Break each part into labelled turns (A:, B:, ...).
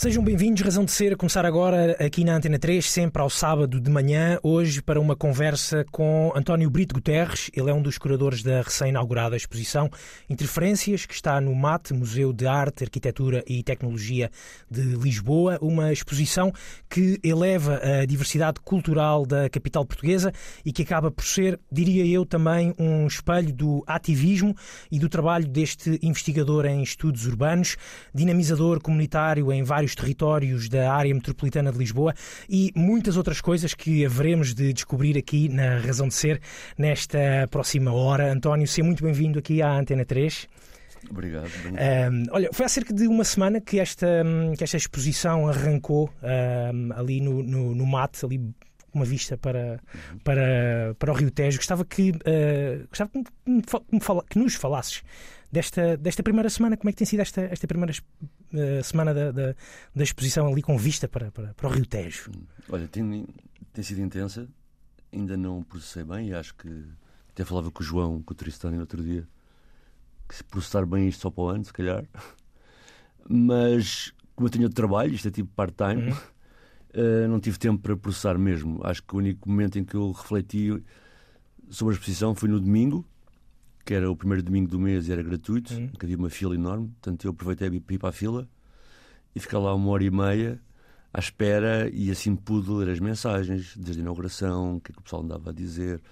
A: Sejam bem-vindos, razão de ser, a começar agora aqui na Antena 3, sempre ao sábado de manhã, hoje para uma conversa com António Brito Guterres. Ele é um dos curadores da recém-inaugurada exposição Interferências, que está no MAT, Museu de Arte, Arquitetura e Tecnologia de Lisboa. Uma exposição que eleva a diversidade cultural da capital portuguesa e que acaba por ser, diria eu, também um espelho do ativismo e do trabalho deste investigador em estudos urbanos, dinamizador comunitário em vários vários territórios da área metropolitana de Lisboa e muitas outras coisas que haveremos de descobrir aqui na Razão de Ser nesta próxima hora. António, seja muito bem-vindo aqui à Antena 3.
B: Obrigado.
A: Um, olha, foi há cerca de uma semana que esta, que esta exposição arrancou um, ali no, no, no mate, ali uma vista para, uhum. para, para o Rio Tejo. Gostava que, uh, gostava que, me, que nos falasses desta, desta primeira semana. Como é que tem sido esta, esta primeira uh, semana da, da, da, exposição ali com vista para, para, para o Rio Tejo?
B: Olha, tem, tem sido intensa, ainda não processei bem e acho que até falava com o João, com o Tristão no outro dia, que se processar bem isto só para o ano, se calhar. Mas como eu tenho outro trabalho, isto é tipo part-time, uhum. uh, não tive tempo para processar mesmo. Acho que o único momento em que eu refleti sobre a exposição foi no domingo, que era o primeiro domingo do mês e era gratuito, uhum. que havia uma fila enorme, portanto eu aproveitei para ir para a fila e ficar lá uma hora e meia à espera e assim pude ler as mensagens desde a inauguração, o que é que o pessoal andava a dizer.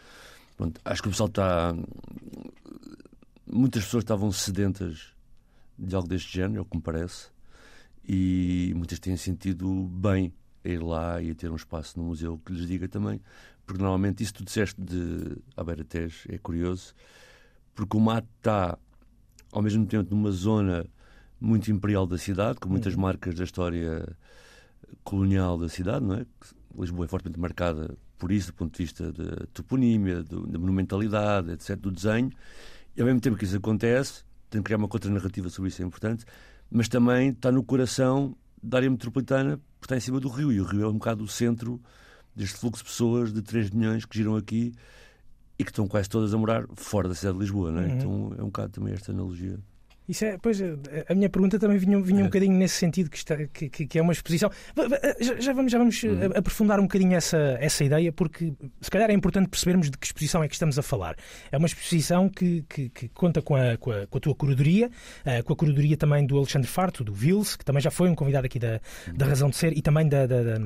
B: Pronto, acho que o pessoal está. Muitas pessoas estavam sedentas de algo deste género, é o que me parece, e muitas têm sentido bem a ir lá e a ter um espaço no museu que lhes diga também, porque normalmente isso que tu disseste de Aberatés é curioso porque o mato está ao mesmo tempo numa zona muito imperial da cidade, com muitas uhum. marcas da história colonial da cidade, não é? Lisboa é fortemente marcada por isso, do ponto de vista da toponímia, da monumentalidade, etc., do desenho. E ao mesmo tempo que isso acontece, tem que criar uma contranarrativa sobre isso, é importante, mas também está no coração da área metropolitana, porque está em cima do rio, e o rio é um bocado o centro deste fluxo de pessoas de 3 milhões que giram aqui e que estão quase todas a morar fora da cidade de Lisboa, não é? Uhum. Então é um bocado também esta analogia.
A: Isso é, pois, a minha pergunta também vinha, vinha um é. bocadinho nesse sentido, que, está, que, que, é uma exposição. Já, vamos, já vamos uhum. aprofundar um bocadinho essa, essa ideia, porque se calhar é importante percebermos de que exposição é que estamos a falar. É uma exposição que, que, que conta com a, com a, com, a, tua curadoria, eh, com a curadoria também do Alexandre Farto, do Vils, que também já foi um convidado aqui da, da uhum. Razão de Ser, e também da, da, da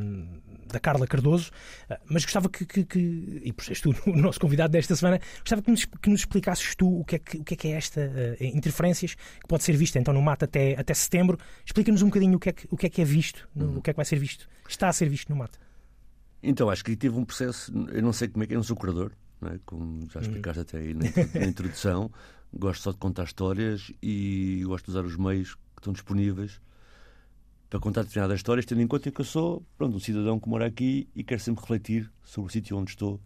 A: da Carla Cardoso, ah, mas gostava que, que, que e por seres tu o nosso convidado desta semana, gostava que nos, que nos explicasses tu o que é que, o que, é, que é esta uh, interferências que pode ser vista então no MAT até, até setembro. Explica-nos um bocadinho o que é que, o que, é, que é visto, uhum. o que é que vai ser visto, está a ser visto no MAT.
B: Então, acho que tive um processo, eu não sei como é que é, não sou curador, não é? como já uhum. explicaste até aí na introdução, gosto só de contar histórias e gosto de usar os meios que estão disponíveis para contar determinadas histórias, tendo em conta que eu sou pronto, um cidadão que mora aqui e quero sempre refletir sobre o sítio onde estou,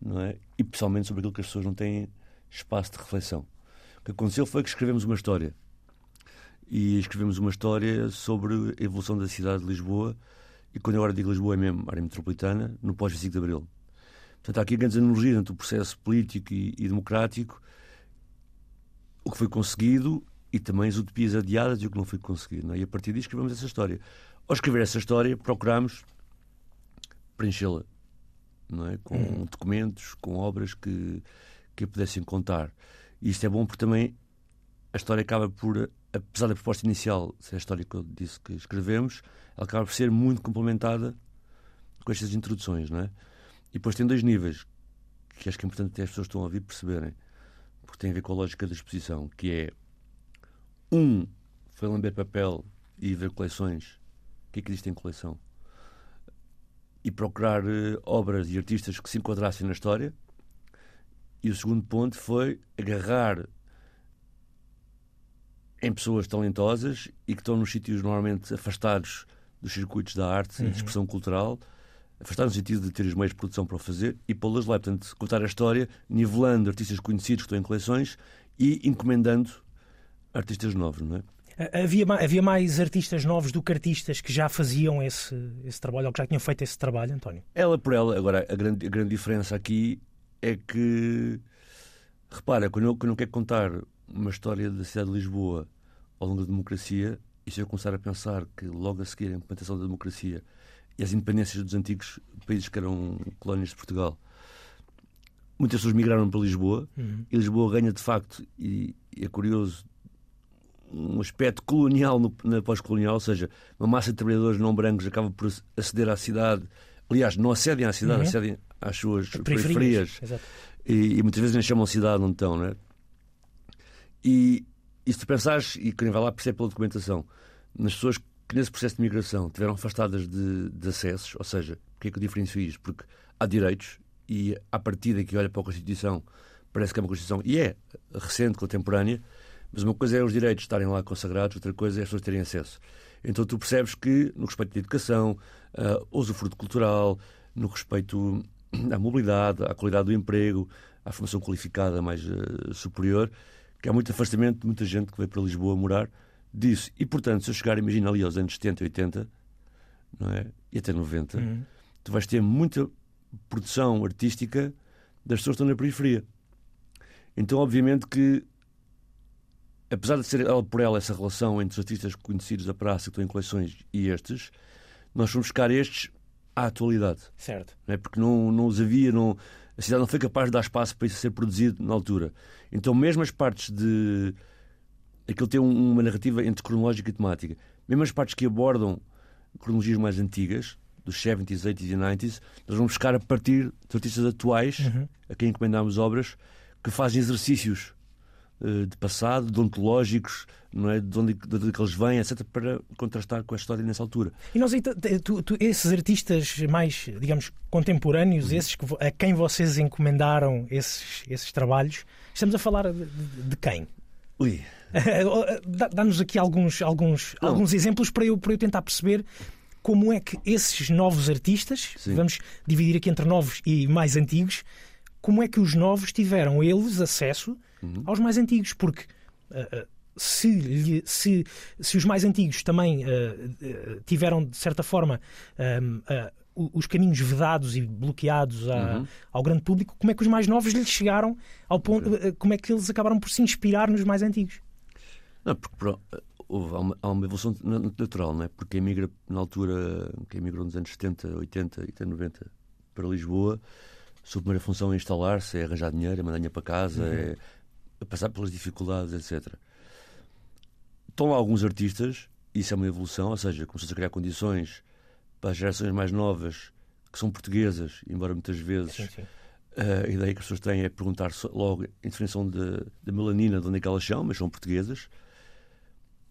B: não é? E pessoalmente sobre aquilo que as pessoas não têm espaço de reflexão. O que aconteceu foi que escrevemos uma história. E escrevemos uma história sobre a evolução da cidade de Lisboa. E quando eu agora digo Lisboa é mesmo área metropolitana, no pós-25 de Abril. Portanto, há aqui grandes analogias entre o processo político e, e democrático, o que foi conseguido e também as utopias adiadas e o que não foi conseguido. É? E a partir disso escrevemos essa história. Ao escrever essa história, procuramos preenchê-la não é? com uhum. documentos, com obras que, que a pudessem contar. E isto é bom porque também a história acaba por, apesar da proposta inicial ser a história que eu disse que escrevemos, ela acaba por ser muito complementada com estas introduções. Não é? E depois tem dois níveis que acho que é importante que as pessoas que estão a ouvir perceberem, porque tem a ver com a lógica da exposição, que é um foi lamber papel e ver coleções. O que é que existe em coleção? E procurar uh, obras e artistas que se enquadrassem na história. E o segundo ponto foi agarrar em pessoas talentosas e que estão nos sítios normalmente afastados dos circuitos da arte uhum. e de expressão cultural, afastados no sentido de ter os meios de produção para o fazer e pô-las lá. Portanto, contar a história, nivelando artistas conhecidos que estão em coleções e encomendando artistas novos, não é?
A: Havia, havia mais artistas novos do que artistas que já faziam esse, esse trabalho ou que já tinham feito esse trabalho, António?
B: Ela por ela. Agora, a grande, a grande diferença aqui é que Repara, quando eu, quando eu quero contar uma história da cidade de Lisboa ao longo da democracia, e se eu começar a pensar que logo a seguir a implementação da democracia e as independências dos antigos países que eram colónias de Portugal, muitas pessoas migraram para Lisboa
A: Uhum.
B: e Lisboa ganha de facto, e, e é curioso, um aspecto colonial no, na pós-colonial, ou seja, uma massa de trabalhadores não brancos acaba por aceder à cidade. Aliás, não acedem à cidade,
A: Uhum.
B: acedem às suas periferias
A: Exato.
B: e, e muitas vezes nem chamam cidade onde estão, não é? E, e se tu pensares, e quem vai lá percebe pela documentação, nas pessoas que nesse processo de migração tiveram afastadas de, de acessos, ou seja, porque é que eu diferencio isto? Porque há direitos e à partida que olha para a Constituição parece que é uma Constituição, e é recente, contemporânea, mas uma coisa é os direitos estarem lá consagrados, outra coisa é as pessoas terem acesso. Então tu percebes que, no respeito à educação, ao usufruto cultural, no respeito à mobilidade, à qualidade do emprego, à formação qualificada mais uh, superior, que há muito afastamento de muita gente que veio para Lisboa morar disso. E, portanto, se eu chegar, imagina ali aos anos 70 e 80, não é? e até 90,
A: Uhum.
B: tu vais ter muita produção artística das pessoas que estão na periferia. Então, obviamente que, apesar de ser ela por ela essa relação entre os artistas conhecidos da praça que estão em coleções e estes, nós fomos buscar estes à atualidade.
A: Certo.
B: Não é? Porque não, não os havia, não, a cidade não foi capaz de dar espaço para isso ser produzido na altura. Então, mesmo as partes de. Aquilo tem um- uma narrativa entre cronológica e temática. Mesmo as partes que abordam cronologias mais antigas, dos 70s, 80s e 90s, nós vamos buscar a partir de artistas atuais,
A: Uhum.
B: a quem encomendámos obras, que fazem exercícios de passado, de ontológicos, não é? de, onde, de onde é que eles vêm, etc., para contrastar com a história nessa altura.
A: E nós, tu- tu- esses artistas mais, digamos, contemporâneos, esses que, a quem vocês encomendaram esses, esses trabalhos, estamos a falar de, de- quem?
B: Ui,
A: Dá- Dá-nos aqui alguns, alguns,
B: Não.
A: alguns exemplos para eu, para eu tentar perceber como é que esses novos artistas,
B: Sim.
A: vamos dividir aqui entre novos e mais antigos, como é que os novos tiveram eles acesso
B: Uhum.
A: aos mais antigos? Porque ah, se, se, se os mais antigos também ah, tiveram, de certa forma, ahm, ah, o- os caminhos vedados e bloqueados a-
B: Uhum.
A: ao grande público, como é que os mais novos lhes chegaram ao ponto, ah, como é que eles acabaram por se inspirar nos mais antigos?
B: Não, porque houve, há, uma, há uma evolução na- natural, não é? Porque quem migra na altura, quem migrou nos anos 70, 80 e até 90 para Lisboa, sua primeira função é instalar-se, é arranjar dinheiro, é mandar dinheiro para casa, é, é passar pelas dificuldades, etc. Estão lá alguns artistas, isso é uma evolução, ou seja, começou-se a criar condições para as gerações mais novas, que são portuguesas, embora muitas vezes
A: Sim, sim.
B: a ideia que as pessoas têm é perguntar logo em definição de- da melanina de onde é que elas são, mas são portuguesas.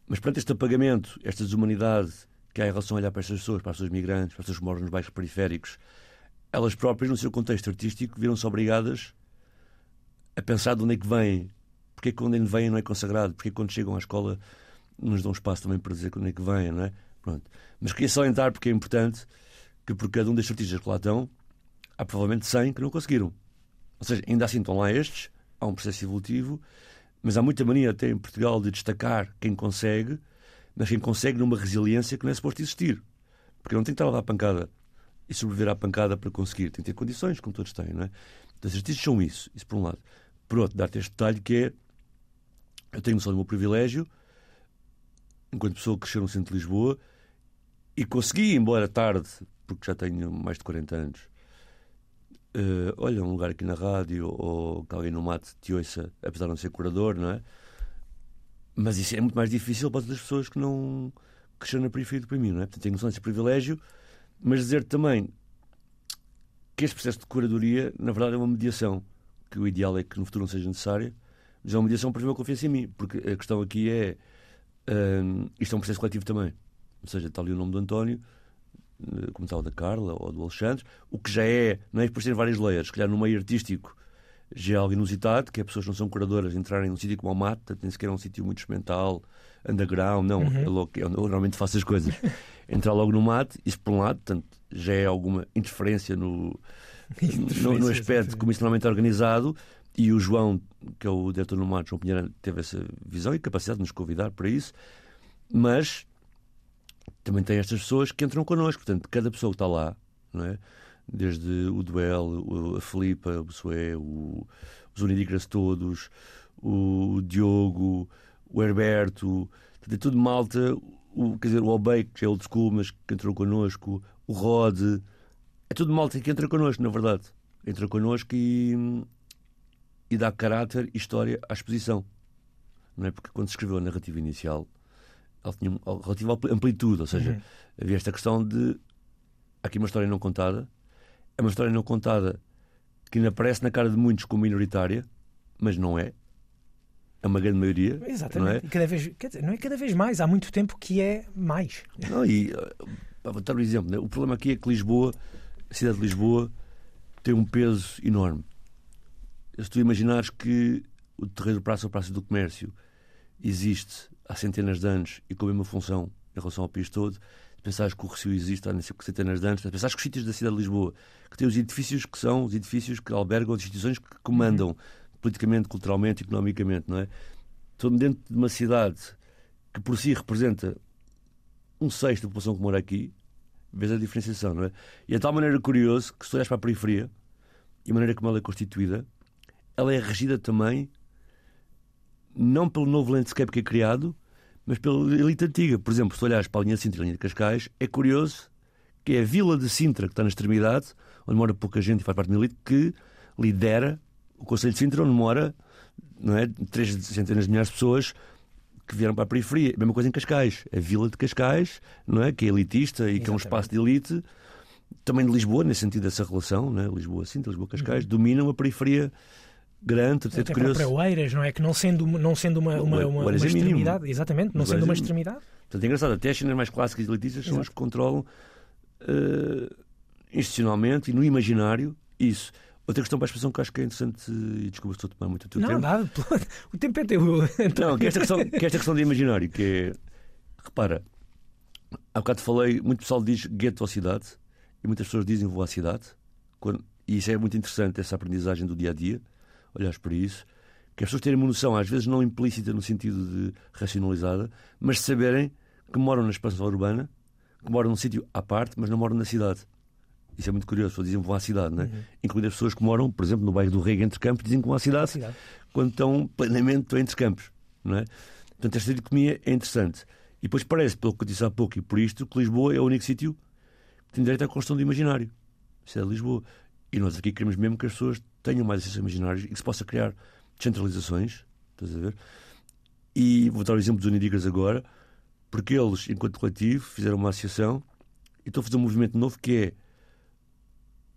B: Mas perante este apagamento, esta desumanidade que há em relação a olhar para estas pessoas, para as pessoas migrantes, para as pessoas que moram nos bairros periféricos, elas próprias, no seu contexto artístico, viram-se obrigadas a pensar de onde é que vêm, porque é que onde vêm não é consagrado, porque é que quando chegam à escola nos dão espaço também para dizer onde é que vêm, não é? Pronto. Mas queria só entrar porque é importante que por cada um destes artistas que lá estão, há provavelmente 100 que não conseguiram. Ou seja, ainda assim estão lá estes, há um processo evolutivo, mas há muita mania até em Portugal de destacar quem consegue, mas quem consegue numa resiliência que não é suposto existir. Porque não tem que estar a dar pancada e sobreviver à pancada para conseguir. Tem que ter condições, como todos têm, não é? Então, os artistas são isso, isso por um lado. Por outro, dar-te este detalhe que é eu tenho noção do meu privilégio, enquanto pessoa que cresceu no centro de Lisboa, e consegui, embora tarde, porque já tenho mais de 40 anos, eh, olha, um lugar aqui na rádio ou que alguém no mate te ouça, apesar de não ser curador, não é? Mas isso é muito mais difícil para outras pessoas que não cresceram na periferia do mim, não é? Portanto, tenho noção desse privilégio, mas dizer também que este processo de curadoria, na verdade, é uma mediação, que o ideal é que no futuro não seja necessária, mas é uma mediação para ter uma confiança em mim, porque a questão aqui é hum, isto é um processo coletivo também. Ou seja, está ali o nome do António, eh, como está o da Carla ou do Alexandre, o que já é, não é por várias layers, se calhar no meio artístico já é algo inusitado, que é pessoas não são curadoras entrarem num sítio como o Mate, portanto, nem sequer é um sítio muito experimental, underground, não,
A: Uhum.
B: é logo, eu normalmente faço as coisas. Entrar logo no mate, isso por um lado, portanto, já é alguma interferência no, no, no aspecto normalmente é organizado, e o João, que é o diretor no mate, João Pinheiro, teve essa visão e capacidade de nos convidar para isso, mas também tem estas pessoas que entram connosco, portanto, cada pessoa que está lá, não é? Desde o Duel, o- a Filipa, o Bessoé, o, os Unidigras todos, o Diogo, o Herberto, portanto, é tudo malta, o, quer dizer, o Obey, que é old school, mas que entrou connosco, o Rod, é tudo malta que entra connosco, na verdade. Entra connosco e, e dá caráter e história à exposição. Não é? Porque quando se escreveu a narrativa inicial, ela tinha uma relativa ampli- amplitude, ou seja,
A: Uhum.
B: havia esta questão de há aqui uma história não contada, é uma história não contada que ainda aparece na cara de muitos como minoritária, mas não é. É uma grande maioria.
A: Exatamente.
B: Não é?
A: E cada vez, dizer, não é cada vez mais, há muito tempo que é mais.
B: Não, e eh, vou dar um exemplo. né? O problema aqui é que Lisboa, a cidade de Lisboa, tem um peso enorme. Se tu imaginares que o terreiro Praça ou Praça do Comércio existe há centenas de anos e com a mesma função em relação ao país todo, pensares que o Recio existe há não sei centenas de anos, se pensares que os sítios da cidade de Lisboa, que têm os edifícios que são os edifícios que albergam as instituições que comandam politicamente, culturalmente, economicamente, não é? Estão dentro de uma cidade que por si representa um sexto da população que mora aqui, vês a diferenciação, não é? E é de tal maneira curioso que se tu olhas para a periferia e a maneira como ela é constituída, ela é regida também não pelo novo landscape que é criado, mas pela elite antiga. Por exemplo, se olhares para a linha de Sintra e a linha de Cascais, é curioso que é a vila de Sintra, que está na extremidade, onde mora pouca gente e faz parte da elite, que lidera o Conselho de Sintra, onde mora não é, três centenas de milhares de pessoas que vieram para a periferia. A mesma coisa em Cascais. A vila de Cascais, não é? que é elitista e que é um
A: Exatamente.
B: espaço de elite. Também de Lisboa, nesse sentido dessa relação, não é? Lisboa-Sintra, Lisboa-Cascais, dominam a periferia grande. É
A: Até
B: curioso.
A: para Oeiras, não é? Que não sendo, não sendo uma, uma, uma, uma
B: é mínimo.
A: extremidade, exatamente, não sendo uma
B: é
A: extremidade,
B: Portanto, é engraçado. Até as cenas mais clássicas e elitistas são as que controlam eh, institucionalmente e no imaginário isso. Outra questão para a expressão que acho que é interessante, e desculpa se estou a tomar muito o teu
A: não,
B: tempo.
A: nada, o tempo é teu.
B: Não, que esta, questão, que esta questão de imaginário, que é. Repara, há bocado falei, muito pessoal diz gueto ou cidade, e muitas pessoas dizem vou à cidade, quando- e isso é muito interessante, essa aprendizagem do dia a dia, olhares para isso, que as pessoas terem uma noção, às vezes não implícita no sentido de racionalizada, mas saberem que moram na expansão urbana, que moram num sítio à parte, mas não moram na cidade. Isso é muito curioso, as pessoas dizem que vão à cidade, não é? Incluindo as pessoas que moram, por exemplo, no bairro do Rego entre Campos, dizem que vão à cidade
A: Cidade.
B: quando estão plenamente entre campos. Não é? Portanto, esta dicotomia é interessante. E depois parece, pelo que eu disse há pouco e por isto, que Lisboa é o único sítio que tem direito à construção do imaginário. Isso é Lisboa. E nós aqui queremos mesmo que as pessoas tenham mais esses imaginários e que se possa criar descentralizações. Estás a ver? E vou dar o exemplo dos Unidigras agora, porque eles, enquanto coletivo, fizeram uma associação e estão a fazer um movimento novo que é,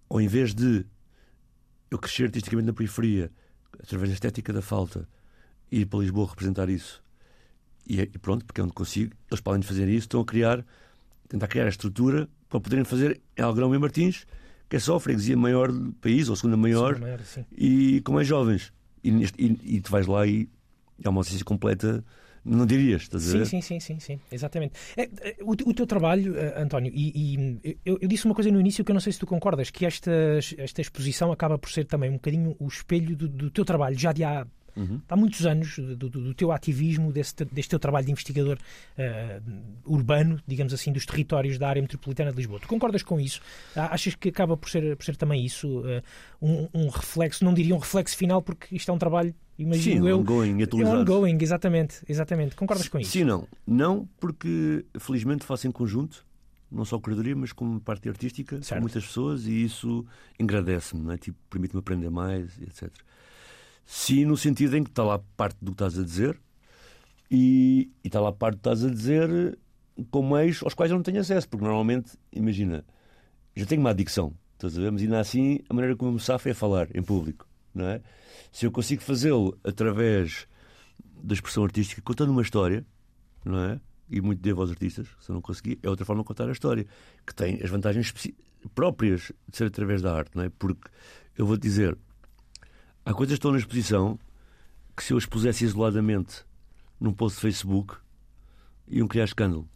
B: ao invés de eu crescer artisticamente na periferia, através da estética da falta, ir para Lisboa representar isso. E, e pronto, porque é onde consigo. Eles, para além de fazer isso, estão a criar, tentar criar a estrutura para poderem fazer em Algrão e Martins, que é só a freguesia maior do país, ou a segunda maior,
A: Sim, maior,
B: e com mais jovens. E, neste- e, e tu vais lá e é uma assistência completa, não dirias, estás a
A: Sim,
B: ver?
A: sim, sim, sim, sim, exatamente. É, é, o, o teu trabalho, eh, António, e, e eu, eu disse uma coisa no início que eu não sei se tu concordas, que esta, esta exposição acaba por ser também um bocadinho o espelho do, do teu trabalho, já de há,
B: Uhum.
A: há muitos anos, do, do- do teu ativismo, desse, te- deste teu trabalho de investigador eh, urbano, digamos assim, dos territórios da área metropolitana de Lisboa. Tu concordas com isso? Achas que acaba por ser, por ser também isso eh, um, um reflexo, não diria um reflexo final, porque isto é um trabalho, imagino
B: Sim,
A: eu.
B: ongoing,
A: É
B: atualizado.
A: ongoing, exatamente, exatamente. Concordas com isso?
B: Sim, não. Não, porque felizmente faço em conjunto, não só curadoria, mas como parte artística,
A: Certo.
B: com muitas pessoas e isso engrandece-me, é? tipo, permite-me aprender mais, etc. Sim, no sentido em que está lá parte do que estás a dizer e, e está lá parte do que estás a dizer com meios aos quais eu não tenho acesso, porque normalmente, imagina, já tenho uma adicção, estás a ver? Mas ainda assim, a maneira como eu me safo é falar em público, não é? Se eu consigo fazê-lo através da expressão artística, contando uma história, não é? E muito devo aos artistas, se eu não conseguir, é outra forma de contar a história, que tem as vantagens próprias de ser através da arte, não é? Porque eu vou dizer, há coisas que estão na exposição que se eu expusesse isoladamente num post de Facebook iam criar escândalo.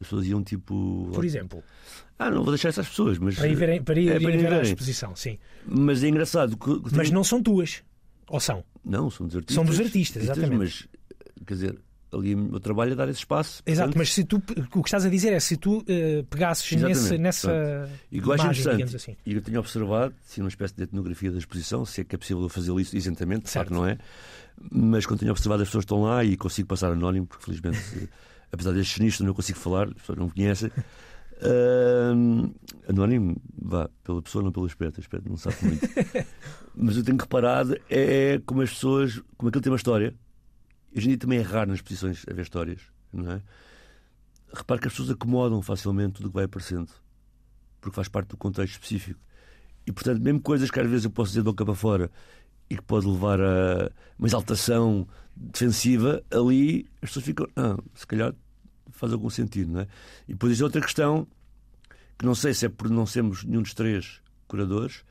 B: As pessoas iam tipo.
A: Por exemplo,
B: Ah, não vou deixar essas pessoas, mas.
A: para ir ver, para ir,
B: É,
A: irem
B: ir
A: ver a
B: verem.
A: exposição, sim.
B: Mas é engraçado. que- que
A: Mas
B: tem-
A: não são tuas. Ou são?
B: Não, são dos artistas.
A: São dos artistas, exatamente.
B: Mas, quer dizer, ali o meu trabalho é dar esse espaço.
A: Exato,
B: portanto,
A: mas se tu, o que estás a dizer é se tu uh, pegasses nesse, nessa
B: E o que eu
A: imagem, digamos assim.
B: e eu tenho observado, se uma espécie de etnografia da exposição, se é que é possível fazer isso isentamente, de
A: Certo.
B: facto não é, mas quando tenho observado as pessoas estão lá e consigo passar anónimo, porque felizmente, eh, apesar destes sinistros, não consigo falar, as pessoas não me conhecem. Ahm, anónimo, vá, pela pessoa, não pelo aspecto, o aspecto não sabe muito. mas eu tenho reparado é como as pessoas, como aquilo tem uma história. Hoje em dia também é raro nas exposições haver histórias, não é? Repare que as pessoas acomodam facilmente tudo o que vai aparecendo, porque faz parte do contexto específico. E, portanto, mesmo coisas que às vezes eu posso dizer de boca para fora e que pode levar a uma exaltação defensiva, ali as pessoas ficam, ah, se calhar faz algum sentido, não é? E depois existe outra questão, que não sei se é por não sermos nenhum dos três curadores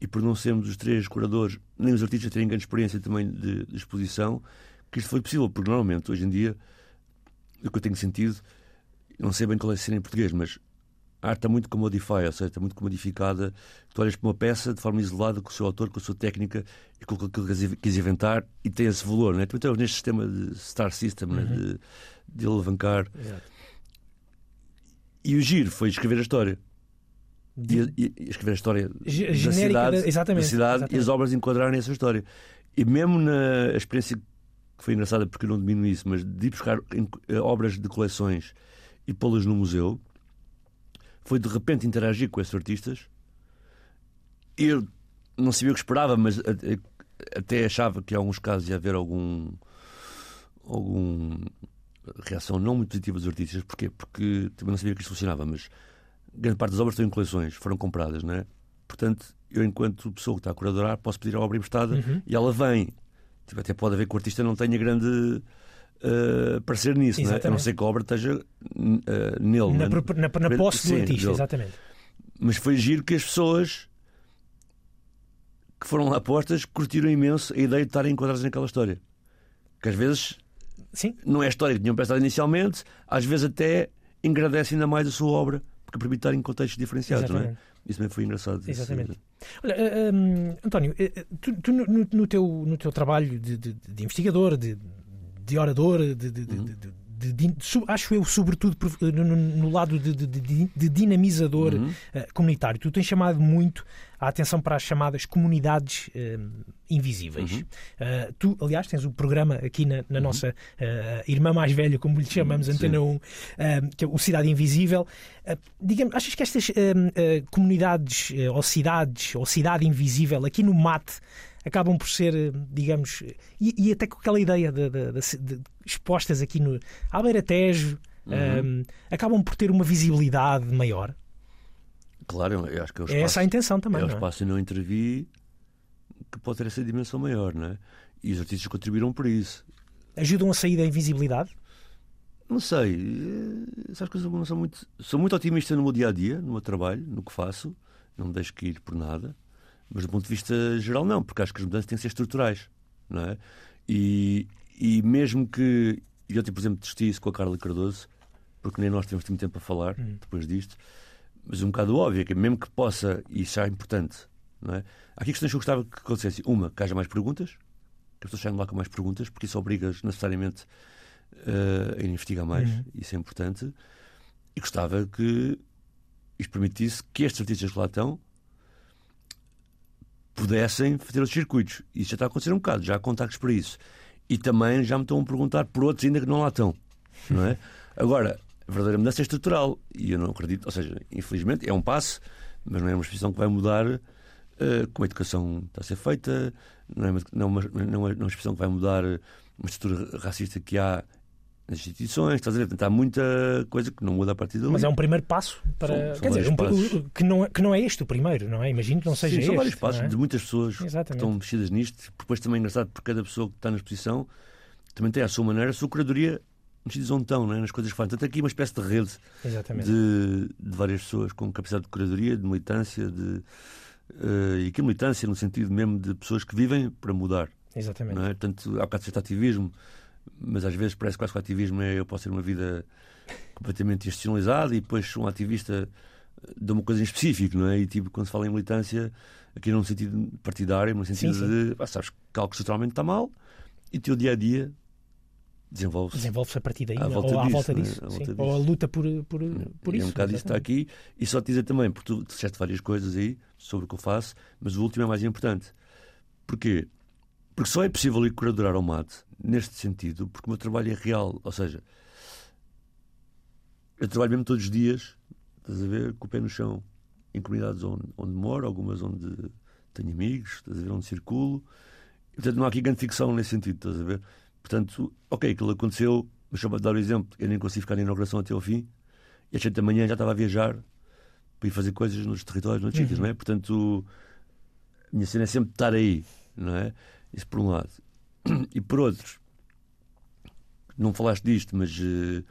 B: e por não sermos os três curadores, nem os artistas terem grande experiência também de, de exposição, que isto foi possível, porque normalmente, hoje em dia, o que eu tenho sentido, não sei bem qual é a cena em português, mas a arte está muito commodify, ou seja, está muito comodificada. Tu olhas para uma peça de forma isolada, com o seu autor, com a sua técnica e com aquilo que quis inventar e tem esse valor. Não é? Também temos neste sistema de Star System, né? de, de alavancar.
A: Exato.
B: E o giro foi escrever a história.
A: De-
B: E, e- e escrever a história
A: Ge-
B: da cidade,
A: da- exatamente,
B: da cidade e
A: exatamente.
B: as obras enquadrarem essa história. E mesmo na experiência que foi engraçada, porque eu não domino isso, mas de ir buscar eh, obras de coleções e pô-las no museu, foi de repente interagir com esses artistas. Eu não sabia o que esperava, mas até achava que em alguns casos ia haver algum algum reação não muito positiva dos artistas. Porquê? Porque também não sabia que isto funcionava, mas grande parte das obras estão em coleções, foram compradas, não é? Portanto, eu, enquanto pessoa que está a curadorar, posso pedir a obra emprestada
A: Uhum.
B: e ela vem. Tipo, até pode haver que o artista não tenha grande uh, parecer nisso, não é? A não
A: Exatamente.
B: ser que a obra esteja uh, nele.
A: na,
B: é?
A: pro- na, na posse do artista,
B: dele.
A: exatamente.
B: Mas foi giro que as pessoas que foram lá postas curtiram imenso a ideia de estarem enquadradas naquela história. Que às vezes
A: Sim,
B: não é a história que tinham pensado inicialmente, às vezes até engrandece ainda mais a sua obra, porque permite estar em contextos diferenciados, não é? Isso também foi engraçado.
A: Exatamente. Olha, eh, hum, António, eh, eh, tu, tu no, no- teu, no teu trabalho de, de- de investigador, de, de orador, de,
B: Uhum.
A: de- acho eu, sobretudo no, no- lado de, de- de- dinamizador
B: Uhum.
A: eh, comunitário, tu tens chamado muito a atenção para as chamadas comunidades eh, invisíveis.
B: Uhum.
A: Eh, tu, aliás, tens o programa aqui na, na nossa eh, irmã mais velha, como lhe chamamos,
B: Sim.
A: Antena 1, eh, que é o Cidade Invisível. Digamos, achas que estas comunidades ou cidades ou cidade invisível aqui no mate acabam por ser, digamos, e, e até com aquela ideia de, de- de- de- expostas aqui no Albeira Tejo,
B: Uhum.
A: acabam por ter uma visibilidade maior?
B: Claro, eu acho que é o
A: É
B: espaço,
A: essa a intenção também.
B: é o
A: é?
B: espaço que eu não intervi que pode ter essa dimensão maior, não é? E os artistas contribuíram por isso.
A: Ajudam a sair da invisibilidade?
B: Não sei, eh, essas coisas não são muito. Sou muito otimista no meu dia a dia, no meu trabalho, no que faço, não me deixo cair por nada, mas do ponto de vista geral, não, porque acho que as mudanças têm que ser estruturais, não é? E, e mesmo que. Eu, por exemplo, testei isso com a Carla Cardoso, porque nem nós temos muito tempo a falar
A: Hum.
B: depois disto, mas um bocado óbvio, que mesmo que possa, e isso é importante, não é? Há aqui questões que eu gostava que acontecesse. Uma, que haja mais perguntas, que as pessoas saiam lá com mais perguntas, porque isso obriga necessariamente eh, a investigar mais,
A: Uhum.
B: isso é importante. E gostava que isto permitisse que estes artistas que lá estão pudessem fazer os circuitos. Isso já está a acontecer um bocado, já há contactos para isso. E também já me estão a perguntar por outros ainda que não lá estão. Não é? Agora, verdadeira mudança é estrutural. E eu não acredito, ou seja, infelizmente é um passo, mas não é uma expressão que vai mudar eh, como a educação está a ser feita, não é uma, não é uma, não é uma expressão que vai mudar uma estrutura racista que há nas instituições, estás a ver? Portanto, há muita coisa que não muda a partir dali.
A: Mas é um primeiro passo para.
B: São-
A: quer dizer, um- que, não, é- que não é este o primeiro, não é? Imagino que não seja
B: Sim,
A: este.
B: são vários passos
A: é?
B: de muitas pessoas que
A: Exatamente.
B: estão mexidas nisto. Depois também é engraçado porque cada pessoa que está na exposição também tem a sua maneira, a sua curadoria mexidas onde estão, não é? nas coisas que fazem. Tanto aqui uma espécie de rede de, de várias pessoas com capacidade de curadoria, de militância, de, eh, e aqui militância no sentido mesmo de pessoas que vivem para mudar.
A: Exatamente.
B: Não é? Portanto, há bocado de ativismo, mas às vezes parece quase que o ativismo é eu posso ter uma vida completamente institucionalizada e depois um ativista de uma coisa em específico, não é? E tipo, quando se fala em militância, aqui não no sentido partidário, mas no sentido
A: Sim, sim.
B: de ah, sabes que algo estruturalmente está mal e o teu dia a dia desenvolve-se.
A: Desenvolve-se a partir daí,
B: À
A: não?
B: volta
A: ou à
B: disso,
A: volta
B: né?
A: disso.
B: À
A: sim.
B: volta
A: Ou a
B: disso.
A: luta por, por, por isso.
B: é um bocado isso está aqui. E só te dizer também, porque tu disseste várias coisas aí sobre o que eu faço, mas o último é mais importante. Porquê? Porque só é possível ir curadorar ao mate neste sentido, porque o meu trabalho é real. Ou seja, eu trabalho mesmo todos os dias, estás a ver, com o pé no chão, em comunidades onde, onde moro, algumas onde tenho amigos, estás a ver, onde circulo. E, portanto, não há aqui grande ficção nesse sentido, estás a ver? Portanto, ok, aquilo aconteceu, mas só para dar o exemplo, eu nem consegui ficar na inauguração até ao fim, e às 7 da manhã já estava a viajar para ir fazer coisas nos territórios, nos sítios, não é? Portanto, a minha cena é sempre estar aí, não é? Isso por um lado. E por outro, não falaste disto, mas eh,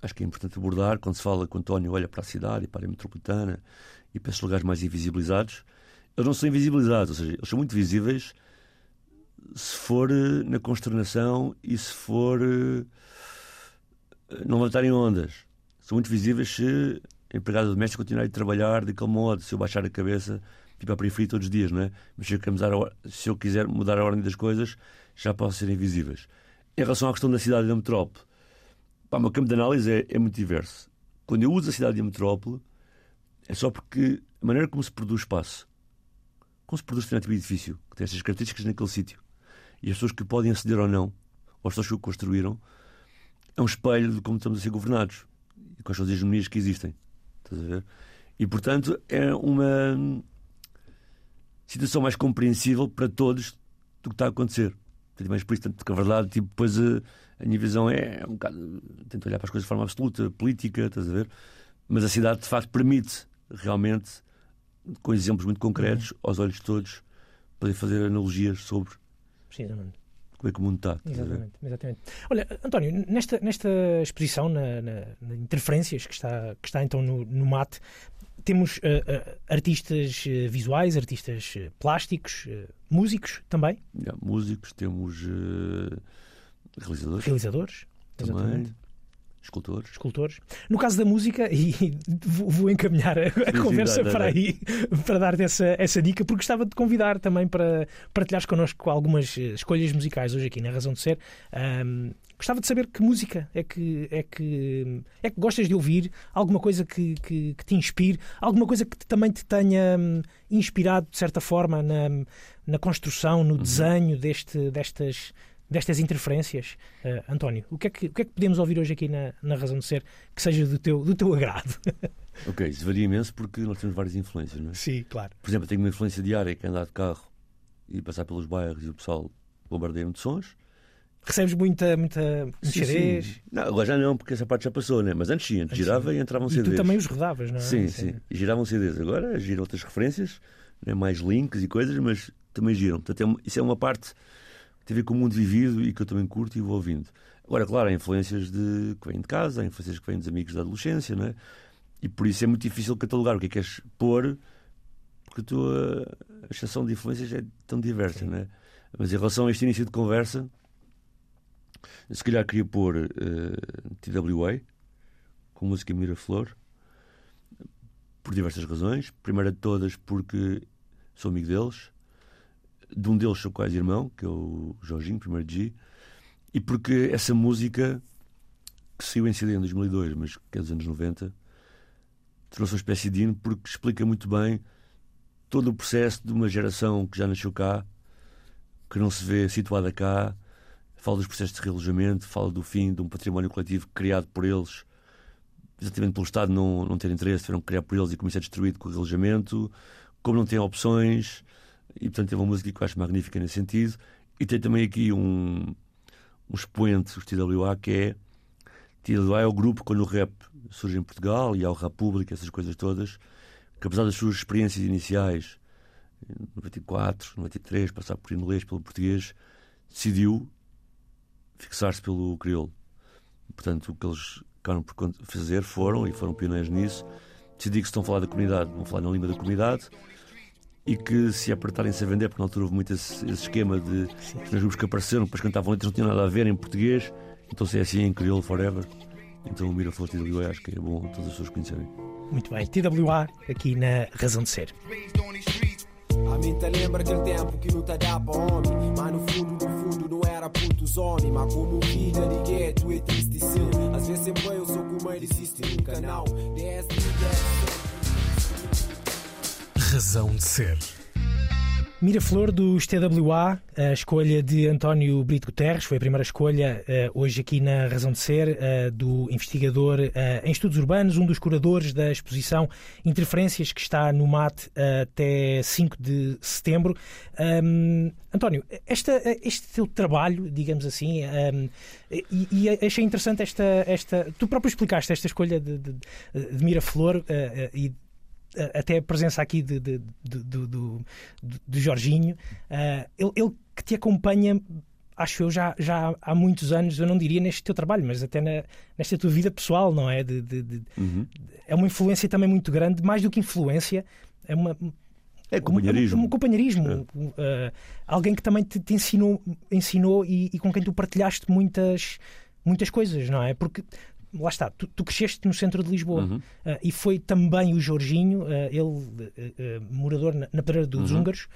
B: acho que é importante abordar quando se fala que o António olha para a cidade e para a metropolitana e para esses lugares mais invisibilizados. Eles não são invisibilizados, ou seja, eles são muito visíveis se for eh, na consternação e se for eh, não levantarem ondas. São muito visíveis se a empregada doméstica continuar a trabalhar daquele modo, se eu baixar a cabeça e para a periferia todos os dias, não é? Mas se eu, se eu quiser mudar a ordem das coisas, já podem ser invisíveis. Em relação à questão da cidade e da metrópole, pá, o meu campo de análise é, é muito diverso. Quando eu uso a cidade e a metrópole, é só porque a maneira como se produz espaço, como se produz determinado tipo de edifício, que tem estas características naquele sítio, e as pessoas que podem aceder ou não, ou as pessoas que o construíram, é um espelho de como estamos a ser governados e quais são as hegemonias que existem. Estás a ver? E, portanto, é uma situação mais compreensível para todos do que está a acontecer. Portanto, mais por isso, tanto que a verdade, tipo, depois a, a minha visão é, um bocado. Tento olhar para as coisas de forma absoluta, política, estás a ver? Mas a cidade, de facto, permite realmente, com exemplos muito concretos, aos olhos de todos, poder fazer analogias sobre
A: Precisamente.
B: como é que o mundo está.
A: Exatamente, exatamente. Olha, António, nesta, nesta exposição, na, na, na Interferências, que está, que está então no, no MAT, temos eh, eh, artistas eh, visuais, artistas plásticos, músicos também,
B: Já, músicos, temos realizadores
A: realizadores,
B: também,
A: exatamente,
B: escultores.
A: escultores. No caso da música, e vou, encaminhar a,
B: sim,
A: conversa
B: dá,
A: para aí, para dar-te essa, essa dica, porque gostava de convidar também para partilhares connosco algumas eh, escolhas musicais hoje aqui na Razão de Ser. Ahm, gostava de saber que música é que, é que, é que gostas de ouvir, alguma coisa que, que, que te inspire, alguma coisa que te- também te tenha hum, inspirado, de certa forma, na, na construção,
B: Uhum.
A: no desenho deste, destas, destas interferências. Ah, António, o que, é que, o que é que podemos ouvir hoje aqui na, na Razão de Ser que seja do teu, do teu agrado?
B: Ok, isso varia imenso porque nós temos várias influências, não é?
A: Sim, claro.
B: Por exemplo, eu tenho uma influência diária que é andar de carro e passar pelos bairros e o pessoal bombardeia-me de sons.
A: Recebes muita, muita
B: Sim, sim. Não, agora já não, porque essa parte já passou, né? Mas antes sim, antes girava
A: sim.
B: e entravam
A: e
B: CDs.
A: tu também os rodavas, não é?
B: Sim, sim. E giravam CDs. Agora giram outras referências, né? mais links e coisas, mas também giram. Portanto, é isso é uma parte tem a ver com o mundo vivido e que eu também curto e vou ouvindo. Agora, claro, há influências de, que vêm de casa, há influências que vêm dos amigos da adolescência, não é? E por isso é muito difícil catalogar o que é que queres pôr, porque a tua a exceção de influências é tão diversa, não é? Mas em relação a este início de conversa, se calhar queria pôr eh, TWA, com música Miraflor, por diversas razões. Primeira de todas, porque sou amigo deles. De um deles sou quase irmão, que é o Jorginho, primeiro G. E porque essa música, que saiu em CD em 2002, mas que é dos anos 90, trouxe uma espécie de hino porque explica muito bem todo o processo de uma geração que já nasceu cá, que não se vê situada cá, fala dos processos de realojamento, fala do fim de um património coletivo criado por eles, exatamente pelo Estado não, não ter interesse, tiveram que criar por eles e como isso é destruído com o realojamento, como não tem opções, e portanto tem uma música que eu acho magnífica nesse sentido. E tem também aqui um, um expoente, os TWA, que é. TWA é o grupo quando o rap surge em Portugal e há o República, essas coisas todas, que apesar das suas experiências iniciais, em 94, 93, passar por inglês, pelo português, decidiu fixar-se pelo crioulo. Portanto, o que eles acabaram por fazer foram, e foram pioneiros nisso, decidir que se estão a falar da comunidade, vão falar na língua da comunidade e que se apertarem-se a vender, porque na altura houve muito esse, esse esquema de os meus grupos que apareceram, depois cantavam letras, não tinham nada a ver em português, então se é assim em crioulo forever. Então o Miraflor TWA acho que é bom todas as pessoas conhecerem.
A: Muito bem. TWA aqui na Razão de Ser.
C: A mente lembra aquele tempo que não te dá pra homem. Mas no fundo, no fundo, não era puto zone. Mas como filha de gueto é triste sim. Às vezes sempre eu sou como ele existe num canal. Desce.
D: Razão de ser.
A: Miraflor dos TWA, a escolha de António Brito Guterres, foi a primeira escolha uh, hoje aqui na Razão de Ser uh, do investigador uh, em estudos urbanos, um dos curadores da exposição Interferências que está no MAT até 5 de setembro. Um, António, esta, este teu trabalho, digamos assim, um, e, e, achei interessante esta, esta. Tu próprio explicaste esta escolha de, de, de Miraflor e até a presença aqui de, de, de, do, do, Jorginho, uh, ele, ele, que te acompanha, acho eu, já, já há muitos anos, eu não diria neste teu trabalho, mas até na, nesta tua vida pessoal, não é? Uhum. É uma influência também muito grande, mais do que influência, é uma.
B: É companheirismo.
A: Um, um companheirismo. É. Uh, alguém que também te, te ensinou, ensinou e, e, com quem tu partilhaste muitas, muitas coisas, não é? Porque lá está, tu, tu, cresceste no centro de Lisboa uhum. uh, e foi também o Jorginho, uh, ele uh, morador na, na Pedreira dos uhum. Húngaros,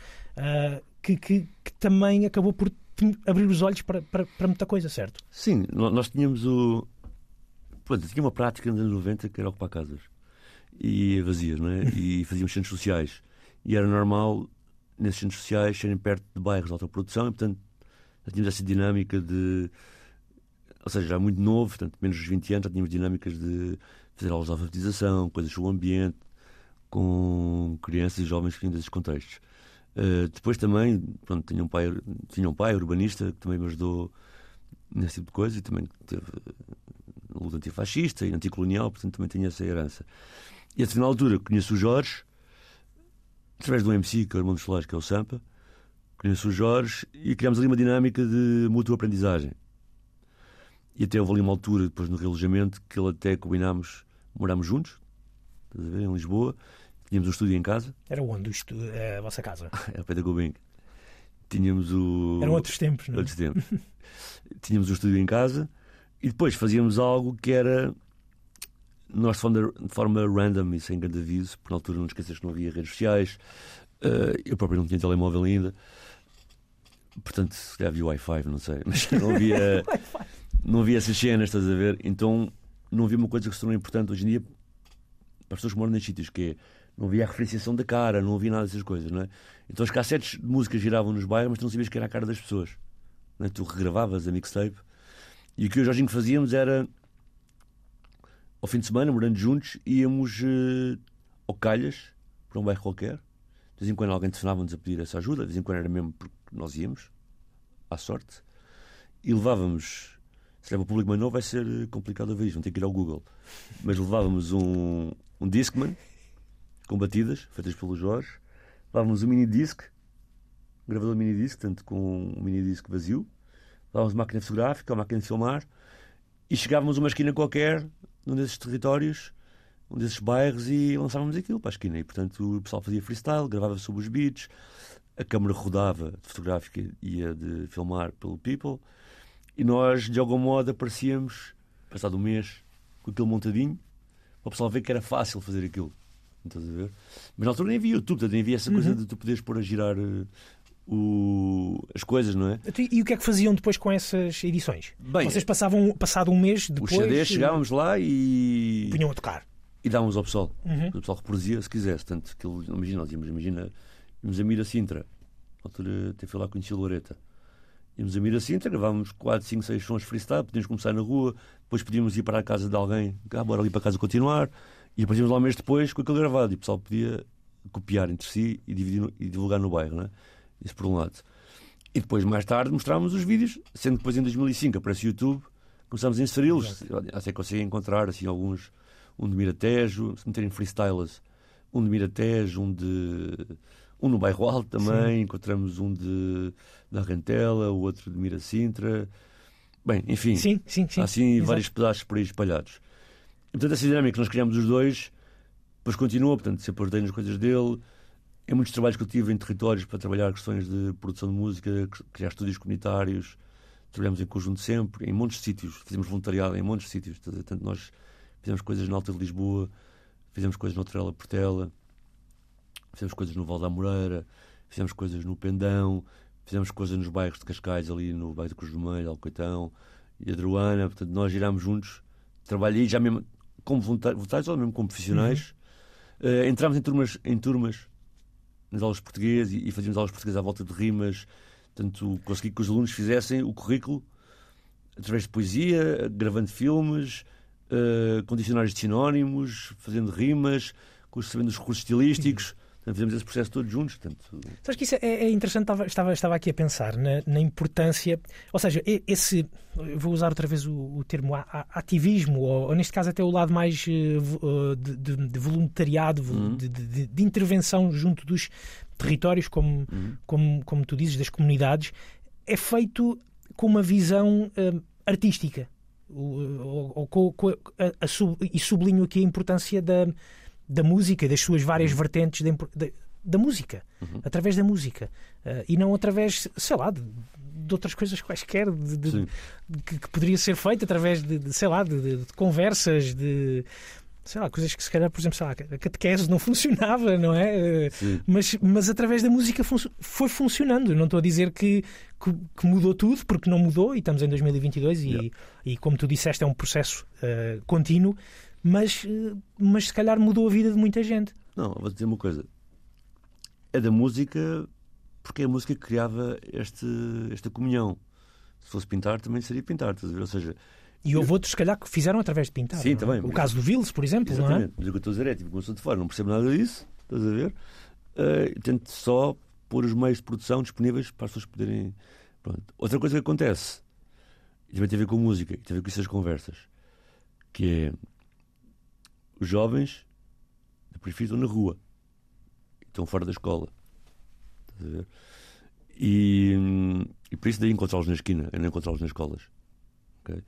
A: que, que, que, também acabou por abrir os olhos para, para, para, muita coisa, certo?
B: Sim, nós tínhamos o. Pronto, tinha uma prática nos anos 90 que era ocupar casas e vazias, não é? E fazíamos centros sociais. E era normal nesses centros sociais serem perto de bairros de alta produção e, portanto, tínhamos essa dinâmica de ou seja, já muito novo, portanto, menos dos 20 anos, já tínhamos dinâmicas de fazer aulas de alfabetização, coisas sobre o ambiente, com crianças e jovens que vinham desses contextos. Uh, depois também, pronto, tinha um pai, tinha um pai urbanista que também me ajudou nesse tipo de coisa e também teve luta antifascista e anticolonial, portanto também tinha essa herança. E a na altura conheço o Jorge, através do MC, que é o irmão dos que é o Sampa, conheço o Jorge e criámos ali uma dinâmica de mútua aprendizagem. E até houve ali uma altura, depois no relojamento, que ele até combinámos, morámos juntos, estás a ver, em Lisboa. Tínhamos um estúdio em casa.
A: Era onde a vossa casa?
B: Era perto da Gobing. Tínhamos o.
A: Eram outros tempos, não é?
B: Outros tempos. Tínhamos um estúdio em casa e depois fazíamos algo que era. Nós, de forma, de forma random e sem grande aviso, porque na altura não esqueças que não havia redes sociais, uh, eu próprio não tinha telemóvel ainda, portanto, se calhar havia Wi-Fi, não sei, mas não havia. não havia essas cenas, estás a ver? Então não havia uma coisa que se tornou importante hoje em dia para as pessoas que moram nestes sítios, que é não havia a referenciação da cara, não havia nada dessas coisas, não é? Então as cassetes de música giravam nos bairros, mas tu não sabias que era a cara das pessoas. É? Tu regravavas a mixtape. E o que eu e o Jorginho fazíamos era, ao fim de semana, morando juntos, íamos uh, ao Calhas, para um bairro qualquer. De vez em quando alguém telefonava-nos a pedir essa ajuda, de vez em quando era mesmo porque nós íamos, à sorte. E levávamos se leva o público mais novo vai ser eh, complicado a ver isto, vão ter que ir ao Google. Mas levávamos um, um Discman com batidas, feitas pelo Jorge, levávamos um mini disc, um gravador mini disc, tanto com um mini disc vazio, levávamos uma máquina fotográfica, uma máquina de filmar, e chegávamos a uma esquina qualquer, num desses territórios, um desses bairros, e lançávamos aquilo para a esquina. E portanto o pessoal fazia freestyle, gravava sobre os beats, a câmera rodava de fotográfica e ia de filmar pelo People e nós, de algum modo, aparecíamos, passado um mês, com aquilo montadinho, para o pessoal ver que era fácil fazer aquilo. Estás a ver? Mas na altura nem havia YouTube, nem havia essa uhum. coisa de tu poderes pôr a girar uh, o... as coisas, não é?
A: E o que é que faziam depois com essas edições? Bem, Vocês passavam, passado um mês depois...
B: Os CDs chegávamos lá e...
A: Punham a tocar.
B: E dávamos ao pessoal. Uhum. O pessoal reproduzia se quisesse. Tanto que imagina, nós íamos, imagina, íamos a Mira Sintra. Na altura até fui lá conhecer a Loreta. Íamos a Miracinta, gravávamos 4, 5, 6 sons freestyle, podíamos começar na rua, depois podíamos ir para a casa de alguém, ah, bora ali para casa continuar, e depois íamos lá um mês depois com aquilo gravado, e o pessoal podia copiar entre si e, dividir, e divulgar no bairro, né? Isso por um lado. E depois, mais tarde, mostrávamos os vídeos, sendo que depois em 2005 aparece o YouTube, começámos a inseri-los, até consegui encontrar assim alguns, um de Miratejo, se meterem freestylers, um de Miratejo, um de um no bairro Alto também, Sim. encontramos um de, da Rentela, o outro de Miracintra. Bem, enfim,
A: sim, sim, sim.
B: há assim Exato. vários pedaços por aí espalhados. E, portanto, essa dinâmica que nós criamos os dois, depois continua, portanto, sempre ajudei nas coisas dele. Em muitos trabalhos que eu tive em territórios para trabalhar questões de produção de música, criar estúdios comunitários, trabalhamos em conjunto sempre, em montes de sítios, fizemos voluntariado em montes de sítios. Portanto, nós fizemos coisas na Alta de Lisboa, fizemos coisas na Trela Portela, fizemos coisas no Val da Moreira, fizemos coisas no Pendão, fizemos coisas nos bairros de Cascais, ali no bairro de Cruz do Meio, Alcoitão e Adruana. Portanto, nós girámos juntos. Trabalhei já mesmo como voluntários, ou mesmo como profissionais. Uh, entramos em turmas, em turmas nas aulas de português e, e fazíamos aulas de português à volta de rimas. Portanto, consegui que os alunos fizessem o currículo através de poesia, gravando filmes, uh, com dicionários de sinónimos, fazendo rimas, sabendo os recursos estilísticos. Portanto, fizemos esse processo todos juntos. Portanto...
A: Sabes que isso é, é interessante, estava, estava, estava aqui a pensar na, na, importância, ou seja, esse, vou usar outra vez o, o termo ativismo, ou, ou, neste caso até o lado mais uh, de, de, de, voluntariado, uhum. de, de, intervenção junto dos territórios, como, uhum. como, como tu dizes, das comunidades, é feito com uma visão uh, artística. Ou, ou, ou, e sublinho aqui a importância da da música e das suas várias uhum. vertentes da, da, da música, uhum. através da música, uh, e não através, sei lá, de, de outras coisas quaisquer de, de, que, que, poderia ser feito através de, sei lá, de, conversas, de sei lá, coisas que se calhar, por exemplo, sei lá, a catequese não funcionava, não é? Mas, mas através da música fun foi funcionando. Não estou a dizer que, que, que, mudou tudo, porque não mudou, e estamos em 2022 e, e como tu disseste, é um processo uh, contínuo, mas, eh, mas se calhar mudou a vida de muita gente.
B: Não, vou dizer uma coisa. É da música porque é a música que criava este, esta comunhão. Se fosse pintar, também seria pintar, estás a ver? Ou seja,
A: e houve eu... outros, se calhar, que fizeram através de pintar.
B: Sim,
A: é?
B: também.
A: O caso do Vils, por exemplo,
B: Exatamente.
A: não é?
B: Mas o que eu estou a dizer é, tipo, sou de fora, não percebo nada disso, estás a ver? Uh, tento só pôr os meios de produção disponíveis para as pessoas poderem. Pronto. Outra coisa que acontece, e também tem a ver com música, e tem a ver com essas conversas, que é os jovens da periferia estão na rua, estão fora da escola. E, e por isso daí encontrá-los na esquina, é não encontrá-los nas escolas. Okay?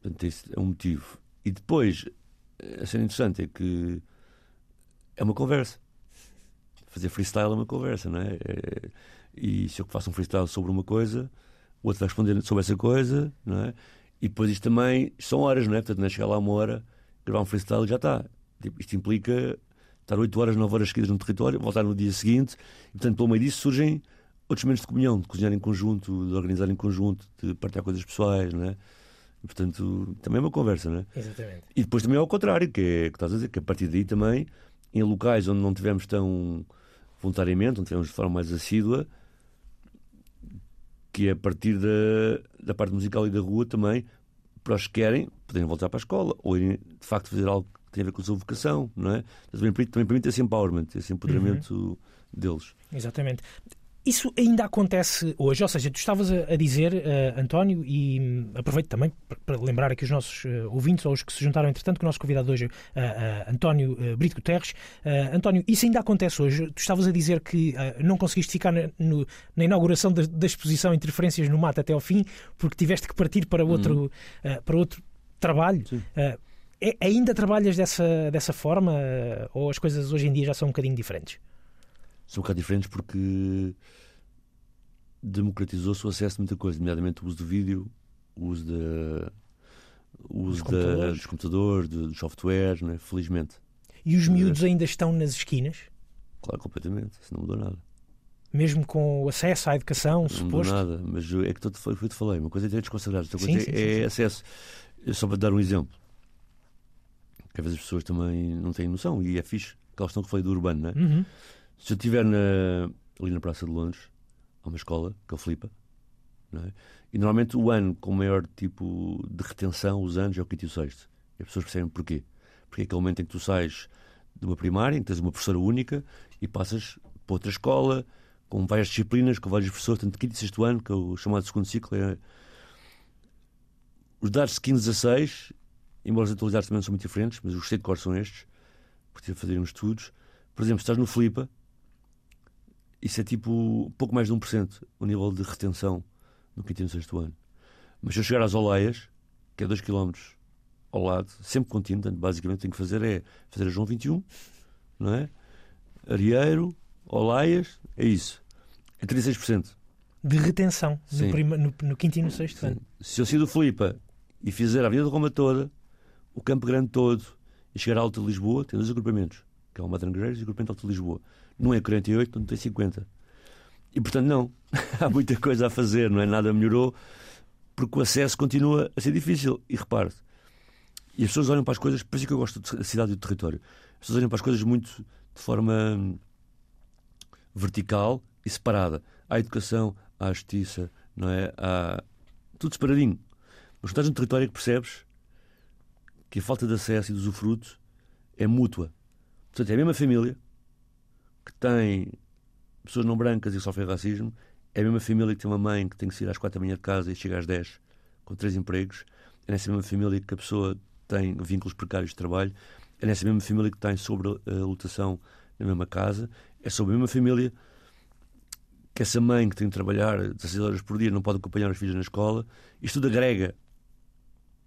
B: Portanto, esse é um motivo. E depois, a cena interessante é que é uma conversa. Fazer freestyle é uma conversa, não é? é e se eu faço um freestyle sobre uma coisa, o outro vai responder sobre essa coisa, não é? E depois isto também são horas, não é? Portanto, não é chegar lá uma hora gravar um freestyle já está. Tipo, isto implica estar 8 horas, 9 horas seguidas no território, voltar no dia seguinte, e portanto, pelo meio disso surgem outros momentos de comunhão, de cozinhar em conjunto, de organizar em conjunto, de partilhar coisas pessoais, não é? E, portanto, também é uma conversa, não é?
A: Exatamente.
B: E depois também é ao contrário, que é que estás a dizer, que a partir daí também, em locais onde não tivemos tão voluntariamente, onde tivemos de forma mais assídua, que é a partir da, da parte musical e da rua também, para os que querem poderem voltar para a escola ou irem de facto fazer algo que tem a ver com a sua vocação, não é? Também permite, também permite esse empowerment, esse empoderamento uhum. deles.
A: Exatamente. Isso ainda acontece hoje, ou seja, tu estavas a, dizer, uh, António, e um, aproveito também para, lembrar aqui os nossos uh, ouvintes, ou os que se juntaram entretanto, que o nosso convidado hoje uh, António Brito Guterres. António, isso ainda acontece hoje. Tu estavas a dizer que não conseguiste ficar na, no, na inauguração da, da, exposição Interferências no Mato até ao fim, porque tiveste que partir para outro, uhum. para outro trabalho. É, ainda trabalhas dessa, dessa forma, ou as coisas hoje em dia já são um bocadinho diferentes?
B: São um bocado diferentes porque democratizou-se o acesso a muita coisa, nomeadamente o uso do vídeo, o uso, da, o uso dos, da, computadores. dos computadores, dos softwares, né? felizmente.
A: E os miúdos ainda estão nas esquinas?
B: Claro, completamente. Isso não mudou nada.
A: Mesmo com o acesso à educação, não suposto?
B: Não mudou nada, mas é que foi o que eu te falei. Uma coisa é direitos consagrados, outra coisa sim, sim, é sim, acesso. Só para dar um exemplo, que às vezes as pessoas também não têm noção, e é fixe, aquela questão que falei do urbano, não é?
A: Uhum.
B: Se eu estiver na, ali na Praça de Londres, há uma escola, que o Flipa, é? e normalmente o ano com maior tipo de retenção, os anos, é o quinto e o sexto. E as pessoas percebem porquê. Porque é aquele momento em que tu sais de uma primária, em que tens uma professora única, e passas para outra escola, com várias disciplinas, com vários professores, tanto quinto e sexto ano, que é o chamado segundo ciclo. É... Os dados de 15 a 16, embora os atualizados também são muito diferentes, mas os 7 cores são estes, porque fazer uns estudos. Por exemplo, se estás no Flipa, isso é tipo pouco mais de 1% o nível de retenção no quinto e no sexto ano. Mas se eu chegar às Oleias, que é 2 km ao lado, sempre contínuo, portanto, basicamente tenho que fazer é fazer a João 21, não é? Arieiro, Oleias, é isso. É 36%.
A: De retenção no, prima, no, no, quinto e no sexto Sim. ano.
B: Se eu sair do Filipa e fizer a Avenida de Roma toda, o Campo Grande todo, e chegar à Alta de Lisboa, tem dois agrupamentos, que é o Madrangueiros e o agrupamento Alta de Lisboa. Não é 48, não tem 50. E portanto, não. Há muita coisa a fazer, não é? Nada melhorou, porque o acesso continua a ser difícil. E repare, e as pessoas olham para as coisas, por isso que eu gosto da cidade e do território. As pessoas olham para as coisas muito de forma vertical e separada. Há educação, há justiça, não é? Há tudo separadinho. Mas estás num território que percebes que a falta de acesso e de usufruto é mútua. Portanto, é a mesma família que tem pessoas não brancas e sofrem racismo, é a mesma família que tem uma mãe que tem que sair às quatro da manhã de casa e chega às 10 com três empregos, é nessa mesma família que a pessoa tem vínculos precários de trabalho, é nessa mesma família que tem sobre a lotação na mesma casa, é sobre a mesma família que essa mãe que tem de trabalhar 16 horas por dia não pode acompanhar os filhos na escola, isto tudo agrega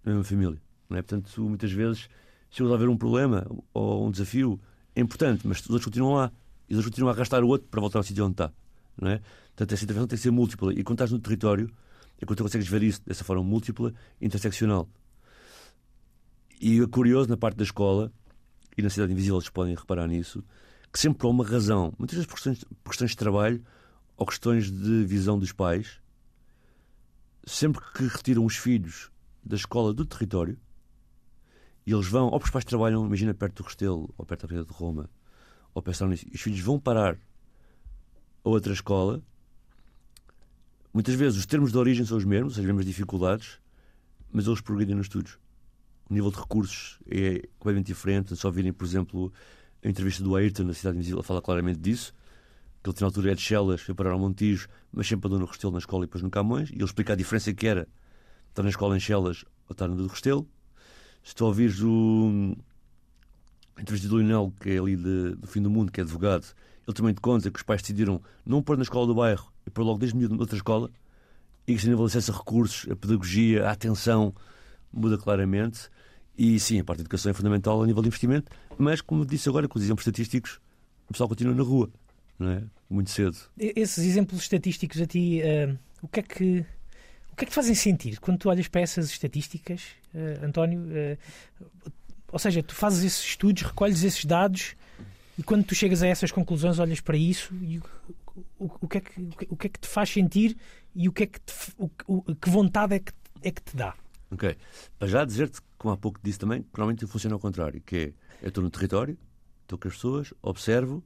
B: na mesma família. Não é? Portanto, muitas vezes, se a haver um problema ou um desafio, é importante, mas os outros continuam lá e outros continuam a arrastar o outro para voltar ao sítio onde está. Não é? Portanto, essa intervenção tem que ser múltipla. E quando estás no território, é quando tu consegues ver isso dessa forma múltipla, interseccional. E é curioso na parte da escola, e na Cidade Invisível eles podem reparar nisso, que sempre por uma razão, muitas vezes por questões, por questões de trabalho ou questões de visão dos pais, sempre que retiram os filhos da escola do território, e eles vão, ou os pais trabalham, imagina, perto do Restelo, ou perto da Avenida de Roma, ou pensaram nisso, os filhos vão parar a outra escola, muitas vezes os termos de origem são os mesmos, as mesmas dificuldades, mas eles progredem nos estudos. O nível de recursos é completamente diferente. Só virem, por exemplo, a entrevista do Ayrton na Cidade Invisível fala claramente disso. Que ele, na altura, é de Chelas, foi parar ao Montijo, mas sempre andou no Restelo na escola e depois no Camões. E ele explica a diferença que era estar na escola em Chelas ou estar no Restelo. Se tu ouvires o, entrevista do Lionel, que é ali de, do fim do mundo, que é advogado, ele também te conta que os pais decidiram não pôr na escola do bairro e pôr logo desde miúdo noutra escola e que se nível de acesso a recursos, a pedagogia, a atenção muda claramente. E sim, a parte da educação é fundamental a nível de investimento, mas como disse agora, com os exemplos estatísticos, o pessoal continua na rua, não é? Muito cedo.
A: Esses exemplos estatísticos a ti, uh, o que é que o que é que te fazem sentir quando tu olhas para essas estatísticas, uh, António? Uh, ou seja, tu fazes esses estudos, recolhes esses dados e quando tu chegas a essas conclusões, olhas para isso e o, o, o, que, é que, o que é que te faz sentir e o que é que, te, o, que vontade é que, é que te dá?
B: Ok. Para já dizer-te, como há pouco disse também, que normalmente funciona ao contrário, que é, eu estou no território, estou com as pessoas, observo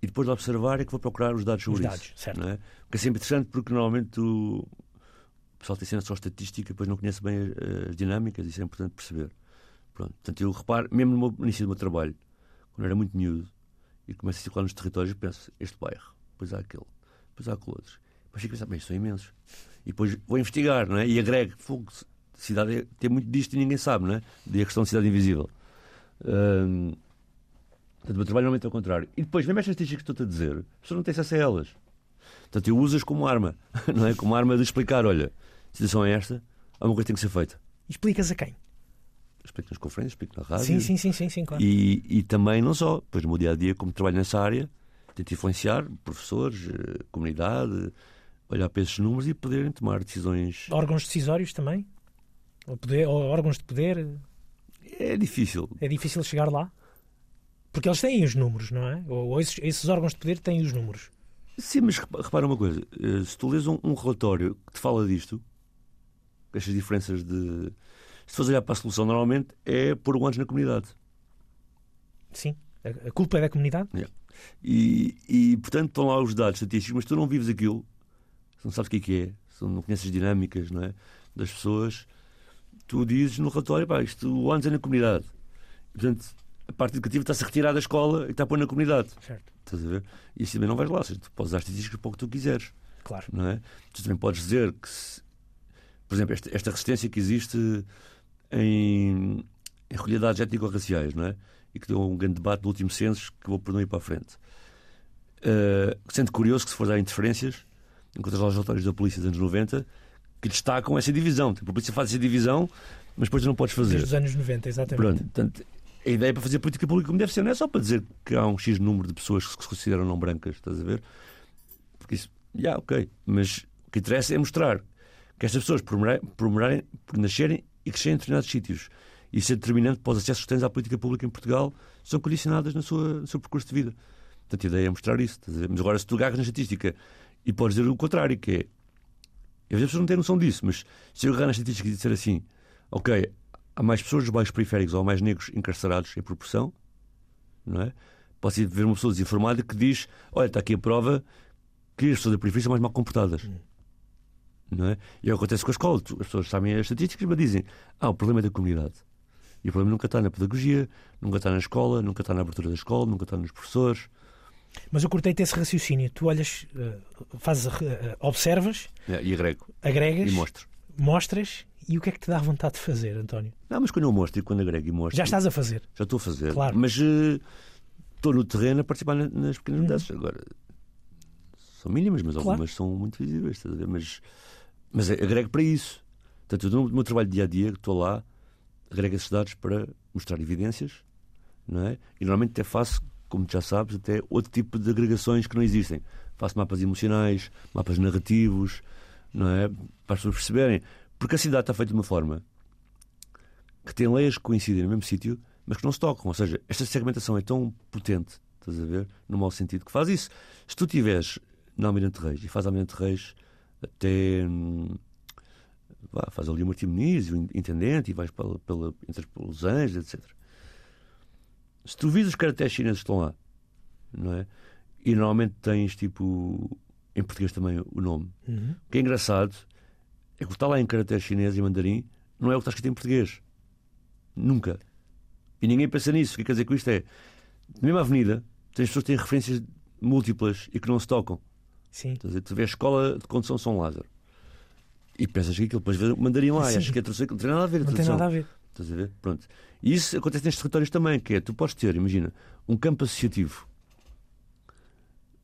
B: e depois de observar é que vou procurar os dados sobre
A: os dados,
B: isso.
A: Certo.
B: Não é? Porque é sempre interessante porque normalmente o pessoal tem sempre só estatística e depois não conhece bem as, as dinâmicas e isso é importante perceber. Pronto. Portanto, eu reparo, mesmo no, meu, início do meu trabalho, quando era muito miúdo, e começo a circular nos territórios, penso, este bairro, depois há aquele, depois há aquele outro. Depois fico a pensar, bem, são imensos. E depois vou investigar, não é? E agrego, fogo, cidade é, tem muito disto e ninguém sabe, não é? De a questão de cidade invisível. Um, portanto, o meu trabalho normalmente é o contrário. E depois, vem estas estatísticas que estou-te a dizer, as pessoas não têm acesso a elas. Portanto, eu uso-as como arma, não é? Como arma de explicar, olha, a situação é esta, alguma coisa tem que ser feita.
A: Explicas a quem?
B: Explico nas conferências, explico na rádio.
A: Sim, sim, sim, sim, sim claro.
B: E, e também não só, depois no meu dia a dia, como trabalho nessa área, tento influenciar professores, eh, comunidade, olhar para esses números e poderem tomar decisões.
A: Órgãos decisórios também? Ou, poder, ou órgãos de poder?
B: É difícil.
A: É difícil chegar lá? Porque eles têm os números, não é? Ou, ou esses, esses, órgãos de poder têm os números.
B: Sim, mas repara uma coisa: eh, se tu lês um, um relatório que te fala disto, estas diferenças de se fores olhar para a solução, normalmente é pôr o antes na comunidade.
A: Sim, a culpa é da comunidade.
B: Yeah. E, e, portanto, estão lá os dados estatísticos, mas tu não vives aquilo, se não sabes o que é que é, se não conheces as dinâmicas não é? das pessoas, tu dizes no relatório, pá, isto o antes é na comunidade. E, portanto, a parte educativa está-se a retirar da escola e está a pôr na comunidade.
A: Certo.
B: Estás a ver? E assim também não vais lá, seja, tu podes dar estatísticas para o que tu quiseres.
A: Claro.
B: Não é? Tu também podes dizer que, se, por exemplo, esta, esta resistência que existe em, em realidades étnico-raciais, não é? E que deu um grande debate do último censo que vou por não ir para a frente. Uh, sendo curioso que, se for dar interferências, encontras lá os relatórios da polícia dos anos 90 que destacam essa divisão. Tipo, a polícia faz essa divisão, mas depois não podes fazer.
A: Desde os anos 90, exatamente.
B: Pronto, portanto, a ideia é para fazer política pública como deve ser, não é só para dizer que há um X número de pessoas que se consideram não brancas, estás a ver? Porque isso, já, yeah, ok. Mas o que interessa é mostrar que estas pessoas, por, por, por nascerem e crescerem em determinados sítios. Isso é determinante para os acessos que tens à política pública em Portugal, são condicionadas na sua, no seu percurso de vida. Portanto, a ideia é mostrar isso. Mas agora, se tu agarras na estatística E podes dizer o contrário, que é. Às vezes as pessoas não têm noção disso, mas se eu agarrar nas estatísticas e disser assim, ok, há mais pessoas dos bairros periféricos ou mais negros encarcerados em proporção, não é? Pode ver uma pessoa desinformada que diz: olha, está aqui a prova que as pessoas da periferia são mais mal comportadas. Não é? E é acontece com a escola. As pessoas sabem as estatísticas, mas dizem: ah, o problema é da comunidade. E o problema nunca está na pedagogia, nunca está na escola, nunca está na abertura da escola, nunca está nos professores.
A: Mas eu cortei-te esse raciocínio. Tu olhas, eh, fazes, eh, observas,
B: É, e agrego.
A: agregas,
B: E mostro.
A: mostras e o que é que te dá vontade de fazer, António?
B: Não, mas quando eu mostro e quando agrego e mostro.
A: Já estás a fazer.
B: Já estou a fazer.
A: Claro.
B: Mas eh, estou no terreno a participar na- nas pequenas
A: Uhum.
B: mudanças. Agora, são mínimas, mas
A: Claro.
B: algumas são muito visíveis. Mas, mas agrego para isso. Portanto, no meu trabalho dia a dia, estou lá, agrego esses dados para mostrar evidências, não é? E normalmente até faço, como já sabes, até outro tipo de agregações que não existem. Faço mapas emocionais, mapas narrativos, não é? Para as pessoas perceberem. Porque a cidade está feita de uma forma que tem leis que coincidem no mesmo sítio, mas que não se tocam. Ou seja, esta segmentação é tão potente, estás a ver, no mau sentido, que faz isso. Se tu estiveres na Almirante Reis e faz Almirante Reis até. hum, Vá, faz ali o Martim Muniz, o intendente, e vais pela, pela, entras pelos Anjos, etc. Se tu vis os caracteres chineses que estão lá, não é? E normalmente tens tipo. Em português também o nome.
A: Uhum.
B: O que é engraçado é que o que está lá em caracteres chinês e mandarim não é o que está escrito em português. Nunca. E ninguém pensa nisso. O que quer dizer com isto é. Na mesma avenida, tens pessoas que têm referências múltiplas e que não se tocam.
A: Sim.
B: Estás a? Tu vês a escola de condução São Lázaro e pensas que aquilo depois mandarim lá. E achas que é tradução. Não tem nada a ver.
A: Não tem nada a ver.
B: Estás a ver? Pronto. E isso acontece nestes territórios também, que é, tu podes ter, imagina, um campo associativo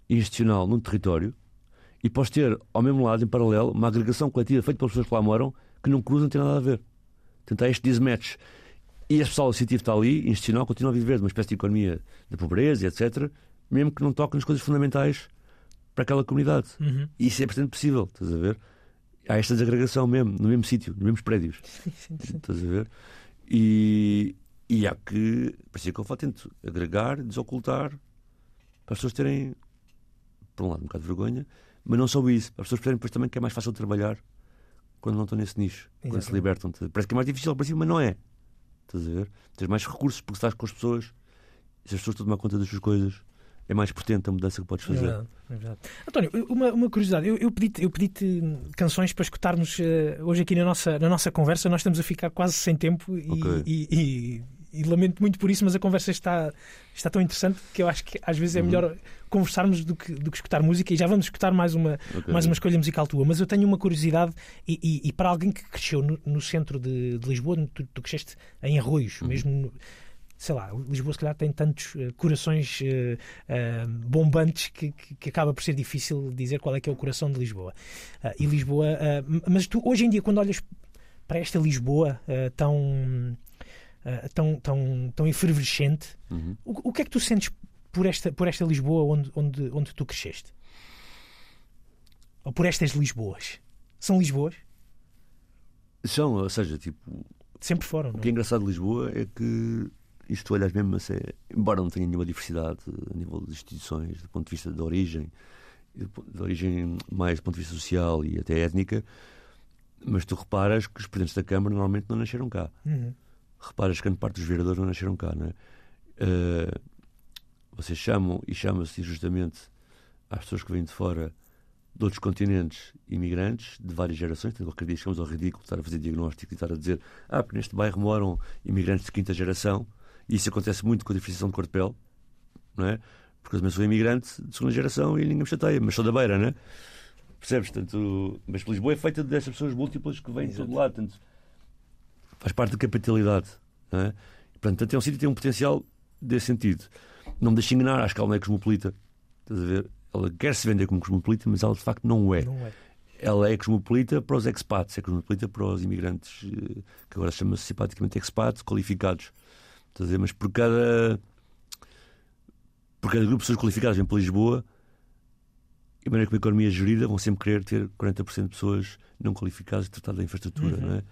B: institucional num território e podes ter, ao mesmo lado, em paralelo, uma agregação coletiva feita pelas pessoas que lá moram que não cruzam, não tem nada a ver. Portanto, há este desmatch. E esse pessoal associativo está ali, institucional, continua a viver de uma espécie de economia da pobreza, etc., mesmo que não toque nas coisas fundamentais para aquela comunidade.
A: Uhum.
B: E isso é bastante possível, estás a ver? Há esta desagregação mesmo, no mesmo sítio, nos mesmos prédios. Estás a ver? E, e há que. Parecia que eu tento agregar, desocultar, para as pessoas terem, por um lado, um bocado de vergonha, mas não só isso, para as pessoas perceberem depois também que é mais fácil trabalhar quando não estão nesse nicho, quando se
A: Exatamente.
B: libertam. Parece que é mais difícil ao princípio, mas não é. Estás a ver? Tens mais recursos porque estás com as pessoas, se as pessoas estão a tomar conta das suas coisas, é mais potente a mudança que podes
A: É
B: fazer.
A: verdade, é verdade. António, uma, uma curiosidade. Eu, eu pedi-te pedi canções para escutarmos eh, hoje aqui na nossa, na nossa conversa. Nós estamos a ficar quase sem tempo e,
B: Ok.
A: e- e- e lamento muito por isso, mas a conversa está, está tão interessante que eu acho que às vezes é
B: Uhum.
A: melhor conversarmos do que, do que escutar música. E já vamos escutar mais uma,
B: Ok.
A: mais uma escolha musical tua. Mas eu tenho uma curiosidade, e para alguém que cresceu no, no centro de, de Lisboa, tu, tu cresceste em Arroios,
B: Uhum.
A: mesmo. no- Sei lá, Lisboa se calhar tem tantos eh, corações eh, bombantes que, que- que acaba por ser difícil dizer qual é que é o coração de Lisboa. E Lisboa, mas tu hoje em dia, quando olhas para esta Lisboa tão, tão, tão, tão efervescente,
B: Uhum.
A: o, o que é que tu sentes por esta, por esta Lisboa onde, onde, onde tu cresceste? Ou por estas Lisboas? São Lisboas?
B: São, ou seja, tipo,
A: Sempre foram,
B: O que é
A: é?
B: engraçado de Lisboa é que isto olhas mesmo, assim, embora não tenha nenhuma diversidade a nível de instituições, do ponto de vista de origem, de origem mais do ponto de vista social e até étnica, mas tu reparas que os presidentes da Câmara normalmente não nasceram cá.
A: Uhum.
B: Reparas que grande parte dos vereadores não nasceram cá, não é? Eh, vocês chamam, e chama-se justamente às pessoas que vêm de fora de outros continentes imigrantes de várias gerações. Qualquer dia chegamos ao ridículo de estar a fazer diagnóstico e estar a dizer ah, porque neste bairro moram imigrantes de quinta geração. Isso acontece muito com a diferenciação de cor de pele, não é? Porque eu também sou imigrante de segunda geração e ninguém me chateia, mas sou da beira, não é? Percebes? Portanto, mas Lisboa é feita destas pessoas múltiplas que vêm de todo lado. Portanto, faz parte da capitalidade. Não é? Portanto, é um sítio que tem um potencial desse sentido. Não me deixe enganar, acho que ela não é cosmopolita. Estás a ver? Ela quer se vender como cosmopolita, mas ela de facto não é.
A: Não é.
B: Ela é cosmopolita para os expats, é cosmopolita para os imigrantes, eh, que agora se chama simpaticamente expats, qualificados. Estás a ver? Mas por cada, por cada grupo de pessoas qualificadas vem para Lisboa, a maneira como a economia é gerida, vão sempre querer ter 40% de pessoas não qualificadas e tratar da infraestrutura,
A: Uhum.
B: não é?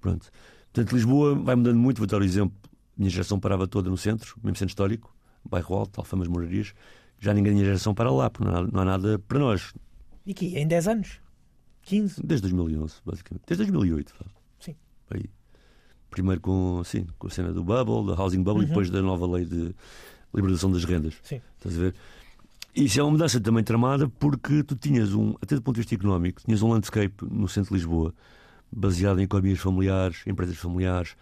B: Pronto. Portanto, Lisboa vai mudando muito. Vou dar o exemplo. A minha geração parava toda no centro, mesmo centro histórico, bairro alto, Alfamas, Morarias. Já ninguém da minha geração para lá, porque não há, não há nada para nós.
A: E aqui, em 10 anos? 15?
B: Desde 2011, basicamente. Desde 2008. Vá.
A: Sim.
B: Aí. Primeiro com, sim, com a cena do bubble, da housing bubble,
A: Uhum.
B: e depois da nova lei de liberalização das rendas.
A: Sim.
B: Estás a ver? Isso é uma mudança também tramada porque tu tinhas um, até do ponto de vista económico, tinhas um landscape no centro de Lisboa baseado em economias familiares, empresas familiares,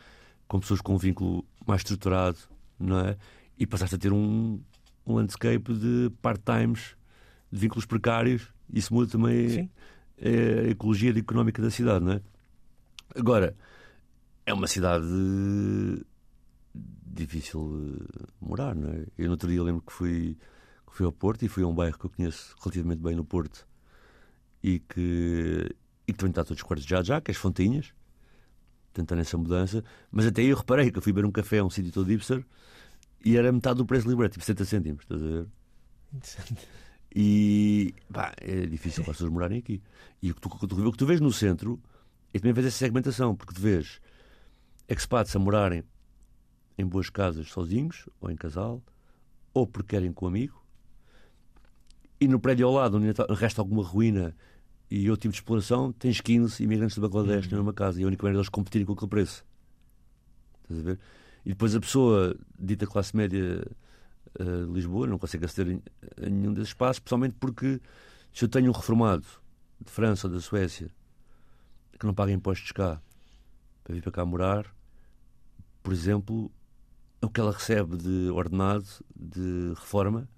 B: com pessoas com um vínculo mais estruturado, não é? E passaste a ter um, um landscape de part-times, de vínculos precários. Isso muda também a ecologia económica da cidade, não é? Agora, é uma cidade difícil de morar, não é? Eu no outro dia lembro que fui, que fui ao Porto e fui a um bairro que eu conheço relativamente bem no Porto e que, e que também está todos quartos já já, que é as Fontinhas, tentando essa mudança, mas até aí eu reparei que eu fui beber um café a um sítio todo hipster e era metade do preço livre, tipo 70 cêntimos, estás a ver?
A: Interessante.
B: E pá, é difícil para as pessoas morarem aqui. E o que, tu, o que tu- o que tu vês no centro é também vês essa segmentação, porque tu vês expats a morarem em boas casas sozinhos, ou em casal, ou porque querem com um amigo, e no prédio ao lado, onde resta alguma ruína e outro tipo de exploração, tens 15 imigrantes de Bangladesh na mesma casa, e a única maneira deles competirem com aquele preço. Estás a ver? E depois a pessoa, dita classe média de Lisboa, não consegue aceder a nenhum desses espaços, especialmente porque se eu tenho um reformado de França ou da Suécia que não paga impostos cá para vir para cá morar, por exemplo, o que ela recebe de ordenado de reforma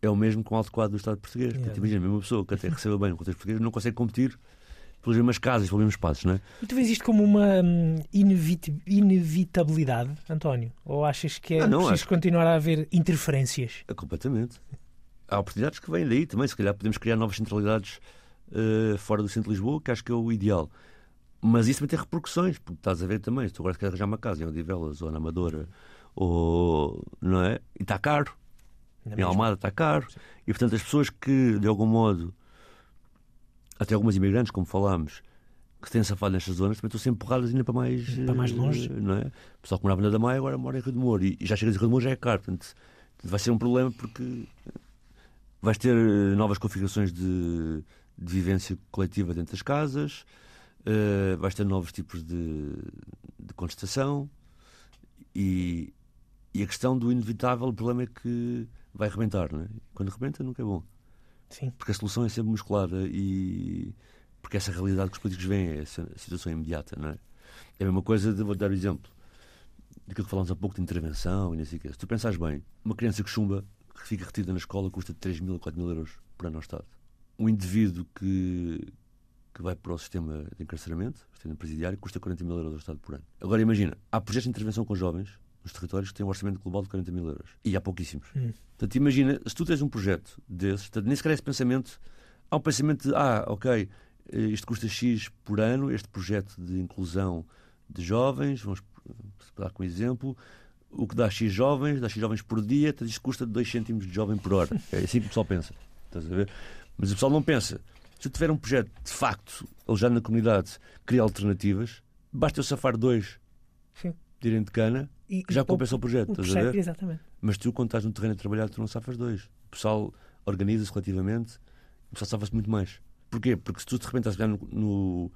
B: é o mesmo com o alto quadro do Estado português. Portanto,
A: Exato.
B: imagina, mesmo uma pessoa que até recebe bem no contexto português não consegue competir pelas mesmas casas, pelos mesmos espaços, não é?
A: E tu vês isto como uma hum, inevit- inevitabilidade, António? Ou achas que é
B: Ah, não,
A: preciso
B: acho-
A: continuar a haver interferências?
B: É completamente. Há oportunidades que vêm daí também. Se calhar podemos criar novas centralidades eh, fora do centro de Lisboa, que acho que é o ideal. Mas isso também tem repercussões, porque estás a ver também. Se tu agora queres arranjar uma casa em Odivelas ou na Amadora, ou, não é? E está caro.
A: Na
B: Em? Almada está caro. E portanto as pessoas que, de algum modo, até algumas imigrantes, como falámos, que têm safado nestas zonas, também estão sempre empurradas ainda para mais,
A: Para mais
B: eh,
A: longe.
B: Não é? O pessoal que morava na Damaia agora mora em Rio de Moro. E já chegas em Rio de Moro já é caro. Portanto, vai ser um problema porque vais ter eh, novas configurações de, de vivência coletiva dentro das casas, eh, vais ter novos tipos de, de contestação e, e a questão do inevitável, problema é que vai arrebentar, não é? Quando arrebenta nunca é bom,
A: Sim.
B: porque a solução é sempre musculada e porque essa realidade que os políticos veem é essa situação imediata, não é? É a mesma coisa, de, vou dar o exemplo daquilo que falámos há pouco de intervenção e não sei o quê. Se tu pensares bem, uma criança que chumba, que fica retida na escola, custa 3 mil a 4 mil euros por ano ao Estado. Um indivíduo que, que vai para o sistema de encarceramento, o sistema presidiário, custa 40 mil euros ao Estado por ano. Agora imagina, há projetos de intervenção com jovens nos territórios que têm um orçamento global de 40 mil euros. E há pouquíssimos.
A: Hum.
B: Portanto, imagina, se tu tens um projeto desses, portanto, nem sequer é esse pensamento, há um pensamento de, ah, ok, eh, isto custa X por ano, este projeto de inclusão de jovens, vamos dar como exemplo, o que dá X jovens, dá X jovens por dia, isto custa 2 cêntimos de jovem por hora. É assim que o pessoal pensa. Estás a ver? Mas o pessoal não pensa. Se eu tiver um projeto de facto, alojado na comunidade, cria alternativas, basta eu safar dois
A: Sim.
B: de cana,
A: E,
B: que já compensa o projeto.
A: o
B: Estás a
A: percebe,
B: ver?
A: Exatamente.
B: Mas tu, quando estás no terreno a trabalhar, tu não safas dois. O pessoal organiza-se relativamente, o pessoal safa-se muito mais. Porquê? Porque se tu de repente estás a no, no,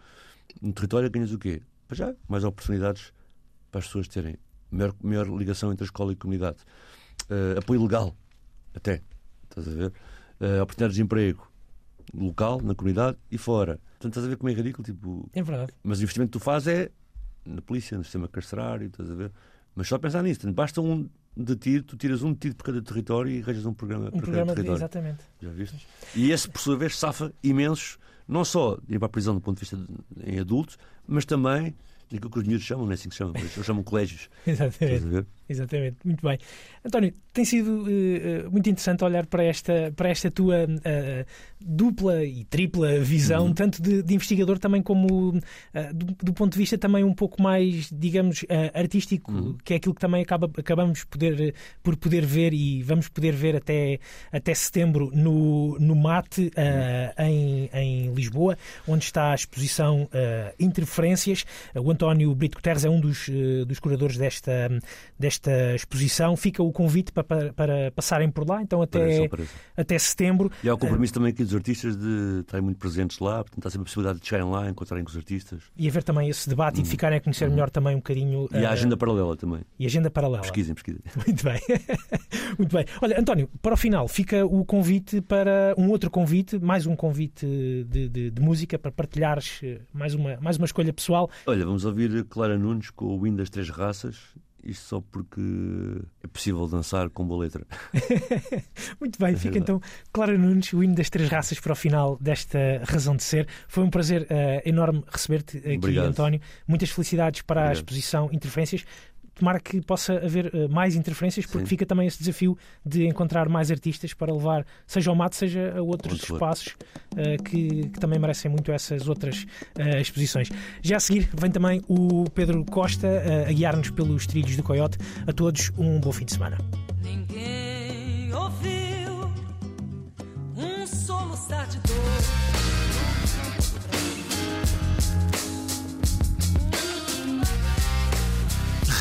B: no território, ganhas o quê? Para já, mais oportunidades para as pessoas terem maior, maior ligação entre a escola e a comunidade. Eh, apoio legal, até. Estás a ver? Eh, oportunidades de emprego local, na comunidade e fora. Portanto, estás a ver como é ridículo. Tipo,
A: É verdade.
B: mas o investimento que tu fazes é na polícia, no sistema carcerário, estás a ver? Mas só pensar nisso. Portanto, basta um detido, tu tiras um detido por cada território e arranjas um programa
A: Um
B: para
A: programa
B: cada
A: de,
B: território.
A: exatamente.
B: Já viste? E esse, por sua vez, safa imensos, não só de ir para a prisão do ponto de vista de, em adultos, mas também daquilo que os miúdos chamam, não é assim que se chamam, eles chamam colégios. Estás
A: Exatamente.
B: a ver?
A: Exatamente, muito bem. António, tem sido eh, muito interessante olhar para esta, para esta tua eh, dupla e tripla visão,
B: Uhum.
A: tanto de, de investigador também como eh, do, do ponto de vista também um pouco mais, digamos, artístico,
B: Uhum.
A: que é aquilo que também acaba, acabamos poder, por poder ver e vamos poder ver até, até setembro no, no MAT eh, em, em Lisboa, onde está a exposição Interferências. O António Brito Guterres é um dos, uh, dos curadores desta, desta exposição. Fica o convite para, para, para passarem por lá, então até, até setembro.
B: E há o compromisso uh, também aqui dos artistas de estarem muito presentes lá, portanto há sempre a possibilidade de chegarem lá, encontrarem com os artistas.
A: E haver também esse debate uhum. e de ficarem a conhecer uhum. melhor também um bocadinho.
B: E a agenda paralela também.
A: E agenda paralela.
B: Pesquisem, pesquisem.
A: Muito bem. muito bem. Olha, António, para o final fica o convite para um outro convite, mais um convite de, de, de música para partilhares mais uma, mais uma escolha pessoal.
B: Olha, vamos ouvir Clara Nunes com o Win das Três Raças. Isto só porque é possível dançar com boa letra.
A: Muito bem, fica então Clara Nunes, o hino das três raças para o final desta razão de ser. Foi um prazer uh, enorme receber-te aqui, Obrigado. António. Muitas felicidades para Obrigado. a exposição Interferências tomara que possa haver uh, mais interferências, porque Sim. fica também esse desafio de encontrar mais artistas para levar, seja ao mato, seja a outros Onde espaços uh, que, que, também merecem muito essas outras uh, exposições. Já a seguir vem também o Pedro Costa a guiar-nos pelos trilhos do Coyote. A todos, um bom fim de semana. Ninguém ouviu um soluçar de dor.